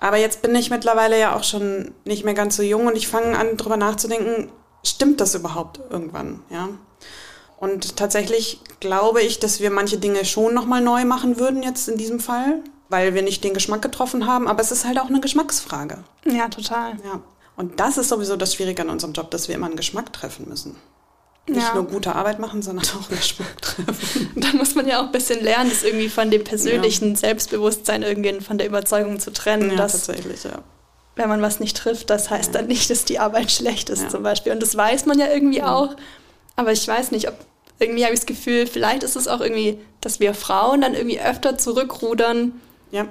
Aber jetzt bin ich mittlerweile ja auch schon nicht mehr ganz so jung und ich fange an, drüber nachzudenken, stimmt das überhaupt irgendwann, ja? Und tatsächlich glaube ich, dass wir manche Dinge schon nochmal neu machen würden jetzt in diesem Fall, weil wir nicht den Geschmack getroffen haben, aber es ist halt auch eine Geschmacksfrage, ja, total. ja. Und das ist sowieso das Schwierige an unserem Job, dass wir immer einen Geschmack treffen müssen. Nicht Ja. nur gute Arbeit machen, sondern auch einen Geschmack treffen. Da muss man ja auch ein bisschen lernen, das irgendwie von dem persönlichen Selbstbewusstsein irgendwie von der Überzeugung zu trennen, ja, dass tatsächlich, ja. wenn man was nicht trifft, das heißt dann nicht, dass die Arbeit schlecht ist Ja. zum Beispiel. Und das weiß man ja irgendwie auch. Aber ich weiß nicht, ob irgendwie habe ich das Gefühl, vielleicht ist es auch irgendwie, dass wir Frauen dann irgendwie öfter zurückrudern Ja,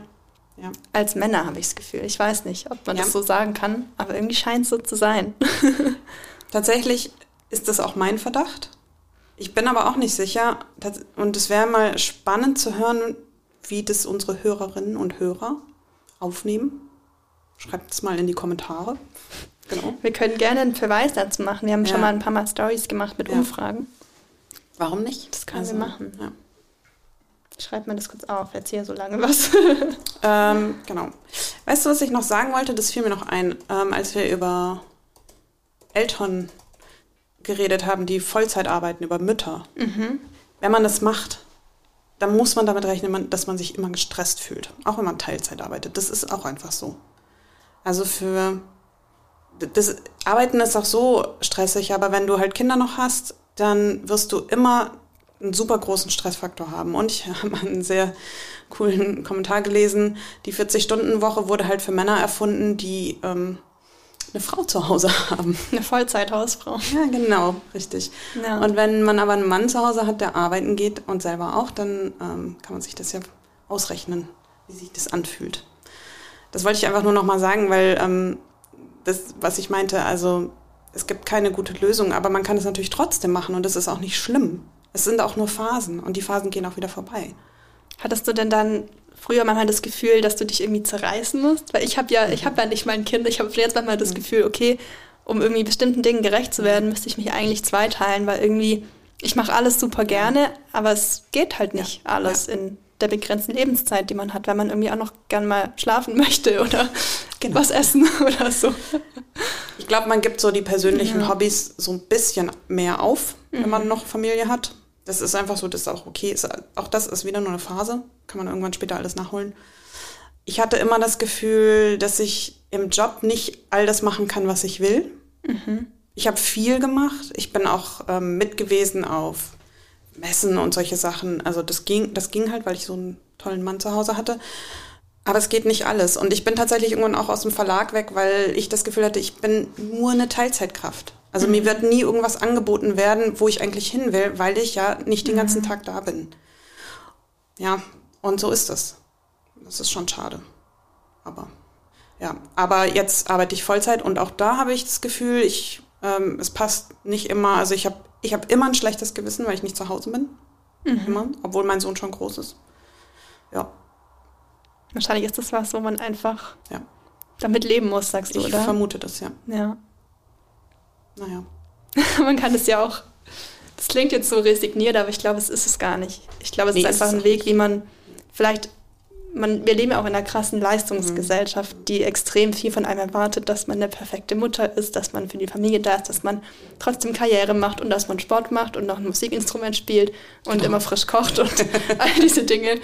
ja. als Männer, habe ich das Gefühl. Ich weiß nicht, ob man Ja. das so sagen kann, aber irgendwie scheint es so zu sein. Tatsächlich ist das auch mein Verdacht. Ich bin aber auch nicht sicher. Und es wäre mal spannend zu hören, wie das unsere Hörerinnen und Hörer aufnehmen. Schreibt es mal in die Kommentare. Genau. Wir können gerne einen Verweis dazu machen. Wir haben Ja. schon mal ein paar Mal Stories gemacht mit Ja. Umfragen. Warum nicht? Das können wir machen. Ja. Schreibt mir das kurz auf, erzähl so lange was. Ähm, genau. Weißt du, was ich noch sagen wollte? Das fiel mir noch ein, ähm, als wir über Eltern geredet haben, die Vollzeit arbeiten, über Mütter. Wenn man das macht, dann muss man damit rechnen, dass man sich immer gestresst fühlt. Auch wenn man Teilzeit arbeitet. Das ist auch einfach so. Also für das Arbeiten ist auch so stressig, aber wenn du halt Kinder noch hast, dann wirst du immer einen super großen Stressfaktor haben. Und ich habe einen sehr coolen Kommentar gelesen. Die 40-Stunden-Woche wurde halt für Männer erfunden, die ähm, eine Frau zu Hause haben. Eine Vollzeithausfrau. Ja, genau, richtig. Ja. Und wenn man aber einen Mann zu Hause hat, der arbeiten geht und selber auch, dann ähm, kann man sich das ja ausrechnen, wie sich das anfühlt. Das wollte ich einfach nur noch mal sagen, weil ähm, das, was ich meinte, also es gibt keine gute Lösung, aber man kann es natürlich trotzdem machen und das ist auch nicht schlimm. Es sind auch nur Phasen und die Phasen gehen auch wieder vorbei. Hattest du denn dann früher manchmal das Gefühl, dass du dich irgendwie zerreißen musst? Weil ich habe ja, ich habe ja nicht mein Kind, ich habe jetzt manchmal das Gefühl, okay, um irgendwie bestimmten Dingen gerecht zu werden, müsste ich mich eigentlich zweiteilen, weil irgendwie, ich mache alles super gerne, aber es geht halt nicht alles in der begrenzten Lebenszeit, die man hat, weil man irgendwie auch noch gern mal schlafen möchte oder Genau. was essen oder so. Ich glaube, man gibt so die persönlichen Ja. Hobbys so ein bisschen mehr auf, wenn man noch Familie hat. Das ist einfach so, das ist auch okay. Ist, auch das ist wieder nur eine Phase. Kann man irgendwann später alles nachholen. Ich hatte immer das Gefühl, dass ich im Job nicht all das machen kann, was ich will. Ich habe viel gemacht. Ich bin auch ähm, mit gewesen auf Messen und solche Sachen. Also das ging, das ging halt, weil ich so einen tollen Mann zu Hause hatte. Aber es geht nicht alles. Und ich bin tatsächlich irgendwann auch aus dem Verlag weg, weil ich das Gefühl hatte, ich bin nur eine Teilzeitkraft. Also mir wird nie irgendwas angeboten werden, wo ich eigentlich hin will, weil ich ja nicht den ganzen Tag da bin. Ja, und so ist es. Das ist schon schade. Aber ja, aber jetzt arbeite ich Vollzeit und auch da habe ich das Gefühl, ich, ähm, es passt nicht immer. Also ich habe ich hab immer ein schlechtes Gewissen, weil ich nicht zu Hause bin. Immer, obwohl mein Sohn schon groß ist. Ja, Wahrscheinlich ist das was, wo man einfach ja. damit leben muss, sagst du, Ich oder? vermute das, ja. Ja. Naja. Man kann es ja auch. Das klingt jetzt so resigniert, aber ich glaube, es ist es gar nicht. Ich glaube, es Nee, ist einfach ein Weg, wie man vielleicht. Man, wir leben ja auch in einer krassen Leistungsgesellschaft, die extrem viel von einem erwartet, dass man eine perfekte Mutter ist, dass man für die Familie da ist, dass man trotzdem Karriere macht und dass man Sport macht und noch ein Musikinstrument spielt und immer frisch kocht und all diese Dinge.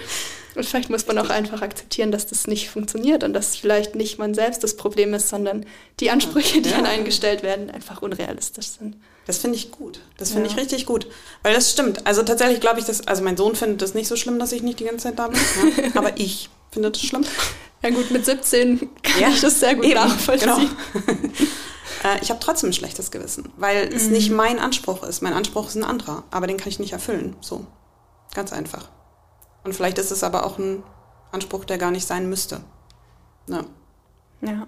Und vielleicht muss man auch einfach akzeptieren, dass das nicht funktioniert und dass vielleicht nicht man selbst das Problem ist, sondern die Ansprüche, die Ja. an einen gestellt werden, einfach unrealistisch sind. Das finde ich gut. Das finde Ja. ich richtig gut. Weil das stimmt. Also tatsächlich glaube ich, dass, also mein Sohn findet das nicht so schlimm, dass ich nicht die ganze Zeit da bin. Ja. Aber ich finde das schlimm. Ja gut, mit 17 kann Ja, ich das sehr gut eben, nachvollziehen. genau. Äh, ich habe trotzdem ein schlechtes Gewissen, weil es nicht mein Anspruch ist. Mein Anspruch ist ein anderer, aber den kann ich nicht erfüllen. So. Ganz einfach. Und vielleicht ist es aber auch ein Anspruch, der gar nicht sein müsste. Ja. Ja.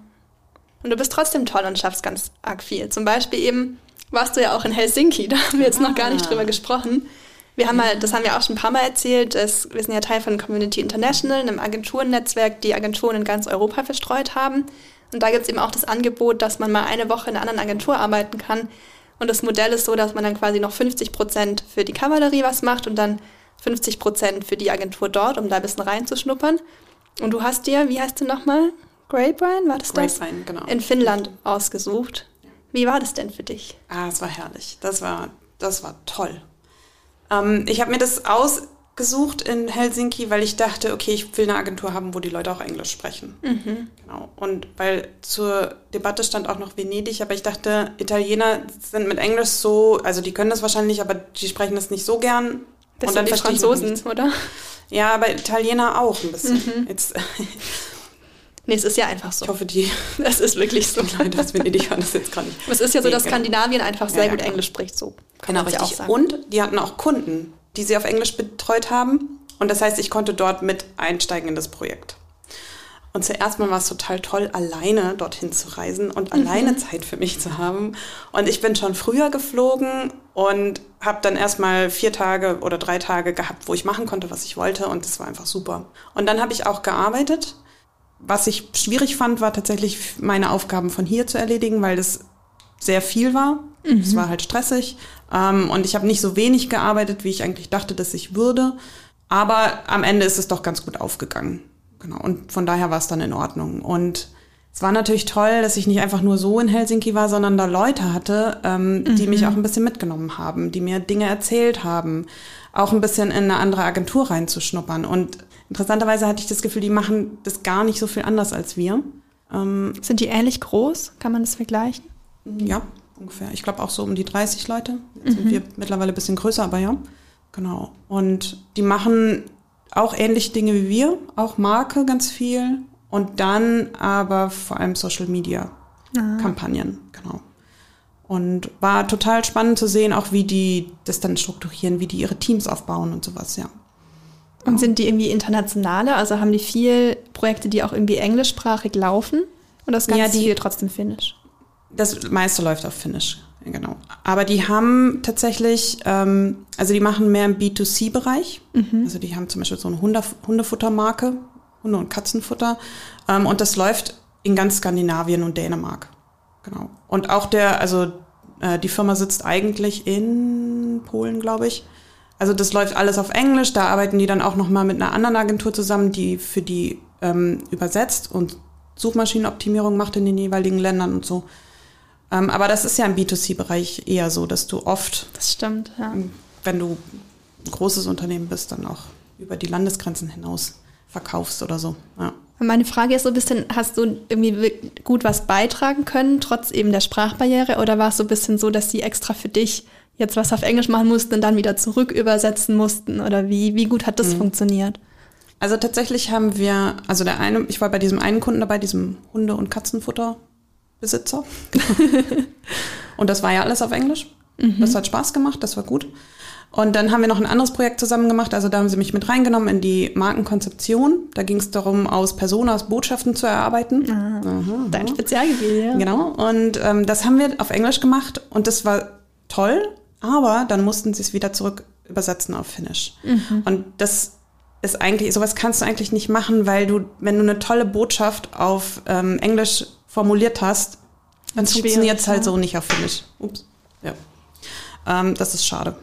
Und du bist trotzdem toll und schaffst ganz arg viel. Zum Beispiel eben warst du ja auch in Helsinki, da haben wir jetzt noch gar nicht Ah. drüber gesprochen. Wir haben mal, das haben wir auch schon ein paar Mal erzählt, dass wir sind ja Teil von Community International, einem Agenturennetzwerk, die Agenturen in ganz Europa verstreut haben. Und da gibt es eben auch das Angebot, dass man mal eine Woche in einer anderen Agentur arbeiten kann. Und das Modell ist so, dass man dann quasi noch 50 Prozent für die Kavallerie was macht und dann 50 Prozent für die Agentur dort, um da ein bisschen reinzuschnuppern. Und du hast dir, wie heißt du nochmal? Grapevine, war das das? Grapevine, genau. In Finnland ausgesucht. Wie war das denn für dich? Ah, es war herrlich. Das war, das war toll. Ähm, ich habe mir das ausgesucht in Helsinki, weil ich dachte, okay, ich will eine Agentur haben, wo die Leute auch Englisch sprechen. Genau. Und weil zur Debatte stand auch noch Venedig, aber ich dachte, Italiener sind mit Englisch so, also die können das wahrscheinlich, aber die sprechen das nicht so gern. Das sind die verstehe ich noch Franzosen, oder? Ja, aber Italiener auch ein bisschen. Jetzt, Nee, es ist ja einfach so. ich hoffe, die Es ist wirklich so. Leute aus Venedig hören das jetzt gar nicht. Es ist ja so, dass. Skandinavien einfach sehr ja, gut klar. Englisch spricht. So kann Genau, man ja auch richtig. sagen. Und die hatten auch Kunden, die sie auf Englisch betreut haben. Und das heißt, ich konnte dort mit einsteigen in das Projekt. Und zuerst mal war es total toll, alleine dorthin zu reisen und alleine Zeit für mich zu haben. Und ich bin schon früher geflogen und habe dann erstmal vier Tage oder drei Tage gehabt, wo ich machen konnte, was ich wollte und das war einfach super. Und dann habe ich auch gearbeitet. Was ich schwierig fand, war tatsächlich meine Aufgaben von hier zu erledigen, weil das sehr viel war. Es war halt stressig ähm, und ich habe nicht so wenig gearbeitet, wie ich eigentlich dachte, dass ich würde. Aber am Ende ist es doch ganz gut aufgegangen. Genau. Und von daher war es dann in Ordnung. Und es war natürlich toll, dass ich nicht einfach nur so in Helsinki war, sondern da Leute hatte, ähm, die mich auch ein bisschen mitgenommen haben, die mir Dinge erzählt haben, auch ein bisschen in eine andere Agentur reinzuschnuppern. Und interessanterweise hatte ich das Gefühl, die machen das gar nicht so viel anders als wir. Ähm, Sind die ähnlich groß? Kann man das vergleichen? ja, ungefähr. Ich glaube auch so um die 30 Leute. Jetzt sind wir mittlerweile ein bisschen größer, aber ja. Genau. Und die machen auch ähnliche Dinge wie wir, auch Marke ganz viel und dann aber vor allem Social Media Kampagnen, genau. Und war total spannend zu sehen, auch wie die das dann strukturieren, wie die ihre Teams aufbauen und sowas, ja. Und sind die irgendwie internationale? Also haben die viel Projekte, die auch irgendwie englischsprachig laufen? Und das Ganze Ja, die- viel trotzdem finnisch? Das meiste läuft auf Finnisch, genau. Aber die haben tatsächlich, ähm, also die machen mehr im B2C-Bereich. Also die haben zum Beispiel so eine Hunde, Hundefuttermarke, Hunde- und Katzenfutter. Ähm, und das läuft in ganz Skandinavien und Dänemark. Genau. Und auch der, also äh, die Firma sitzt eigentlich in Polen, glaube ich. Also das läuft alles auf Englisch. Da arbeiten die dann auch noch mal mit einer anderen Agentur zusammen, die für die ähm, übersetzt und Suchmaschinenoptimierung macht in den jeweiligen Ländern und so. Ähm, aber das ist ja im B2C-Bereich eher so, dass du oft, Das stimmt, ja. wenn du ein großes Unternehmen bist, dann auch über die Landesgrenzen hinaus verkaufst oder so. Ja. Meine Frage ist so ein bisschen, hast du irgendwie gut was beitragen können, trotz eben der Sprachbarriere? Oder war es so ein bisschen so, dass die extra für dich jetzt was auf Englisch machen mussten und dann wieder zurück übersetzen mussten? Oder wie, wie gut hat das funktioniert? Also tatsächlich haben wir, also der eine, ich war bei diesem einen Kunden dabei, diesem Hunde- und Katzenfutterbesitzer. und das war ja alles auf Englisch. Das hat Spaß gemacht, das war gut. Und dann haben wir noch ein anderes Projekt zusammen gemacht. Also da haben sie mich mit reingenommen in die Markenkonzeption. Da ging es darum, aus Personas Botschaften zu erarbeiten. Aha, Dein aha. Spezialgebiet, ja. Genau. Und ähm, das haben wir auf Englisch gemacht und das war toll, aber dann mussten sie es wieder zurück übersetzen auf Finnisch. Und das ist eigentlich, sowas kannst du eigentlich nicht machen, weil du, wenn du eine tolle Botschaft auf ähm, Englisch formuliert hast, dann funktioniert es halt so nicht auf Finnisch. Ups. Ja. Ähm, das ist schade.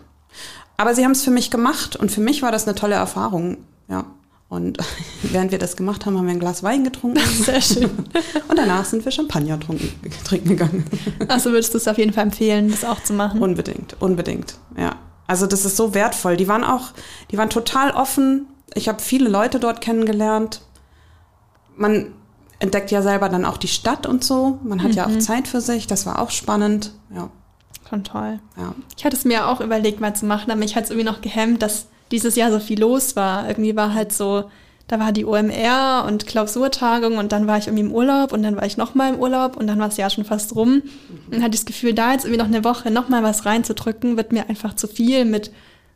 Aber sie haben es für mich gemacht und für mich war das eine tolle Erfahrung. Ja. Und während wir das gemacht haben, haben wir ein Glas Wein getrunken. Sehr schön. Und danach sind wir Champagner trunken, trinken gegangen. Also würdest du es auf jeden Fall empfehlen, das auch zu machen? Unbedingt, unbedingt. Ja. Also das ist so wertvoll. Die waren auch, die waren total offen. Ich habe viele Leute dort kennengelernt. Man entdeckt ja selber dann auch die Stadt und so. Man hat ja auch Zeit für sich. Das war auch spannend. Ja, Schon toll. ja. Ich hatte es mir auch überlegt, mal zu machen, aber mich hat es irgendwie noch gehemmt, dass dieses Jahr so viel los war. Irgendwie war halt so, da war die OMR und Klausurtagung und dann war ich irgendwie im Urlaub und dann war ich nochmal im Urlaub und dann war das Jahr schon fast rum. Und dann hatte ich das Gefühl, da jetzt irgendwie noch eine Woche nochmal was reinzudrücken, wird mir einfach zu viel mit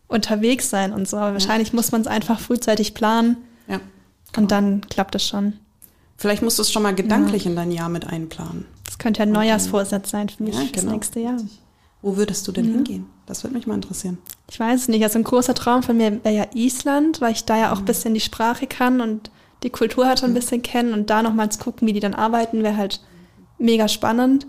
unterwegs sein und so. Aber wahrscheinlich muss man es einfach frühzeitig planen ja. und dann klappt es schon. Vielleicht musst du es schon mal gedanklich in dein Jahr mit einplanen. Das könnte ja ein Neujahrsvorsatz sein für mich Ja, fürs genau. nächste Jahr. Wo würdest du denn hingehen? Das würde mich mal interessieren. Ich weiß es nicht. Also ein großer Traum von mir wäre ja Island, weil ich da Mhm. ja auch ein bisschen die Sprache kann und die Kultur halt schon ein bisschen kennen und da nochmal zu gucken, wie die dann arbeiten, wäre halt mega spannend.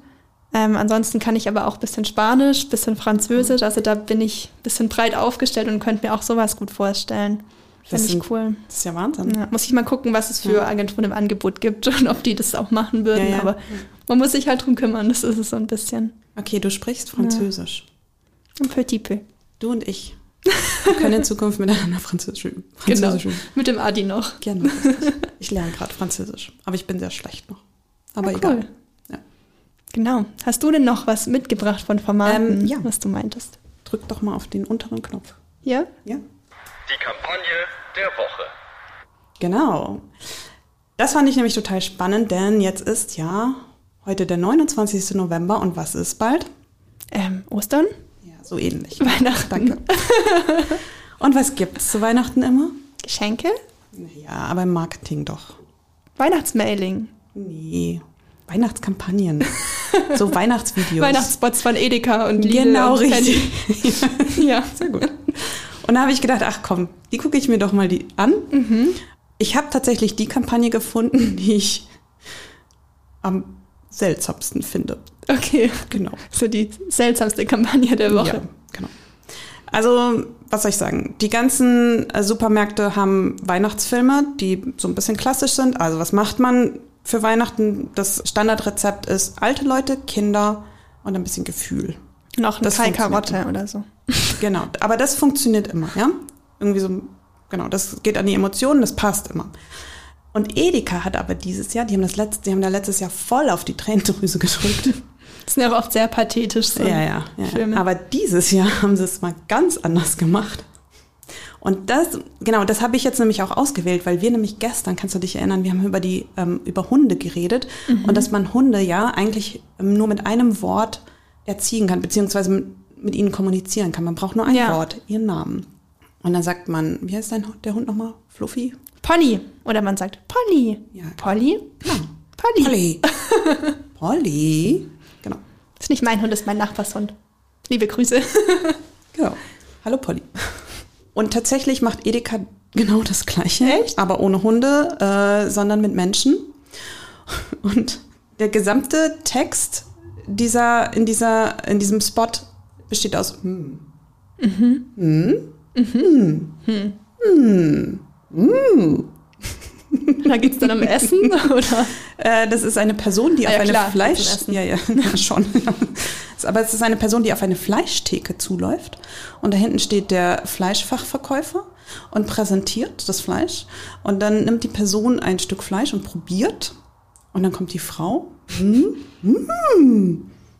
Ähm, ansonsten kann ich aber auch ein bisschen Spanisch, ein bisschen Französisch. Also da bin ich ein bisschen breit aufgestellt und könnte mir auch sowas gut vorstellen. Finde ich sind- cool. Das ist ja Wahnsinn. Ja, muss ich mal gucken, was es für Agenturen im Angebot gibt und ob die das auch machen würden. Ja, ja. Aber man muss sich halt drum kümmern, das ist es so ein bisschen. Okay, du sprichst Französisch. Ein petit peu. Du und ich. Wir können in Zukunft miteinander Französisch üben. Genau. Üben. Mit dem Adi noch. Gerne. Ich lerne gerade Französisch, aber ich bin sehr schlecht noch. Aber Ah, egal. cool. Ja. Genau. Hast du denn noch was mitgebracht von Formaten, Ähm, ja. was du meintest? Drück doch mal auf den unteren Knopf. Ja? Ja? Die Kampagne der Woche. Genau. Das fand ich nämlich total spannend, denn jetzt ist ja heute der 29. November und was ist bald? Ähm, Ostern? Ja, so ähnlich. Weihnachten. Danke. Und was gibt's zu Weihnachten immer? Geschenke? Ja, aber im Marketing doch. Weihnachtsmailing. Nee. Weihnachtskampagnen. So Weihnachtsvideos. Weihnachtsspots von Edeka und Lidl Genau, und richtig. Ja, sehr gut. Und da habe ich gedacht, ach komm, die gucke ich mir doch mal die an. Ich habe tatsächlich die Kampagne gefunden, die ich am seltsamsten finde. Okay. Genau. So die seltsamste Kampagne der Woche. Ja, genau. Also, was soll ich sagen? Die ganzen äh, Supermärkte haben Weihnachtsfilme, die so ein bisschen klassisch sind. Also, was macht man für Weihnachten? Das Standardrezept ist alte Leute, Kinder und ein bisschen Gefühl. Noch eine Das funktioniert Karotte oder so. Genau, aber das funktioniert immer, ja? Irgendwie so, genau, das geht an die Emotionen, das passt immer. Und Edeka hat aber dieses Jahr, die haben das letzte, die haben da letztes Jahr voll auf die Tränendrüse gedrückt. Das sind ja auch oft sehr pathetisch. So ja, ja, ja. Filme. Aber dieses Jahr haben sie es mal ganz anders gemacht. Und das, genau, das habe ich jetzt nämlich auch ausgewählt, weil wir nämlich gestern, kannst du dich erinnern, wir haben über die, ähm, über Hunde geredet und dass man Hunde ja eigentlich ähm, nur mit einem Wort erziehen kann, beziehungsweise mit, mit ihnen kommunizieren kann. Man braucht nur ein Ja. Wort, ihren Namen. Und dann sagt man, wie heißt dein, der Hund nochmal? Fluffy? Pony. Oder man sagt Pony. Ja. Polly? Ja. Polly. Polly. Polly. Genau. Das ist nicht mein Hund, das ist mein Nachbarshund. Liebe Grüße. Genau. Hallo Polly. Und tatsächlich macht Edeka genau das Gleiche. Echt? Aber ohne Hunde, äh, sondern mit Menschen. Und der gesamte Text dieser, in, dieser, in diesem Spot besteht aus hm. Da geht es dann um Essen, oder? Äh, das ist eine Person, die Ah auf ja, eine klar, Fleisch... Ja, ja, ja, schon. Aber es ist eine Person, die auf eine Fleischtheke zuläuft. Und da hinten steht der Fleischfachverkäufer und präsentiert das Fleisch. Und dann nimmt die Person ein Stück Fleisch und probiert. Und dann kommt die Frau. Hm, hm,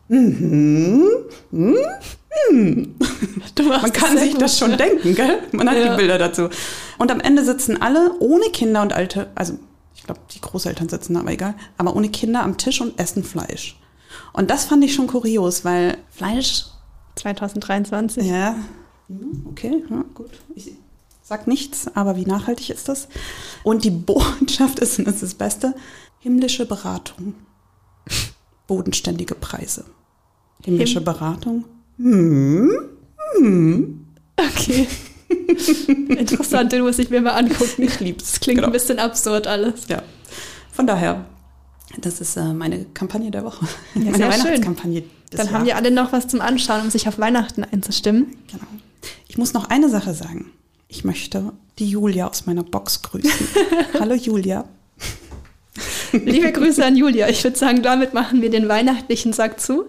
mhm, hm, hm. Man kann sich gut, das schon denken, gell? Man hat Ja. die Bilder dazu. Und am Ende sitzen alle ohne Kinder und alte, also ich glaube, die Großeltern sitzen da, aber egal, aber ohne Kinder am Tisch und essen Fleisch. Und das fand ich schon kurios, weil Fleisch, 2023. ja, hm, okay, ja, gut. Ich sag nichts, aber wie nachhaltig ist das? Und die Botschaft ist, und das ist das Beste, himmlische Beratung. Bodenständige Preise. Himmlische Him- Beratung. Okay. Interessant, den muss ich mir mal angucken. Ich lieb's. Das klingt Genau. ein bisschen absurd alles. Ja, von daher, das ist äh, meine Kampagne der Woche. meine sehr schön. Weihnachtskampagne. Dann haben die Jahres. alle noch was zum Anschauen, um sich auf Weihnachten einzustimmen. Genau. Ich muss noch eine Sache sagen. Ich möchte die Julia aus meiner Box grüßen. Hallo Julia. Liebe Grüße an Julia. Ich würde sagen, damit machen wir den weihnachtlichen Sack zu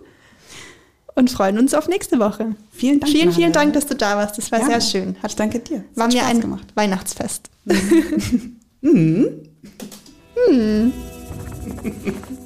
und freuen uns auf nächste Woche. Vielen Dank. Vielen, vielen. Dank, dass du da warst. Das war Ja, sehr schön. Ich danke dir. Es War hat mir Spaß ein gemacht. Weihnachtsfest.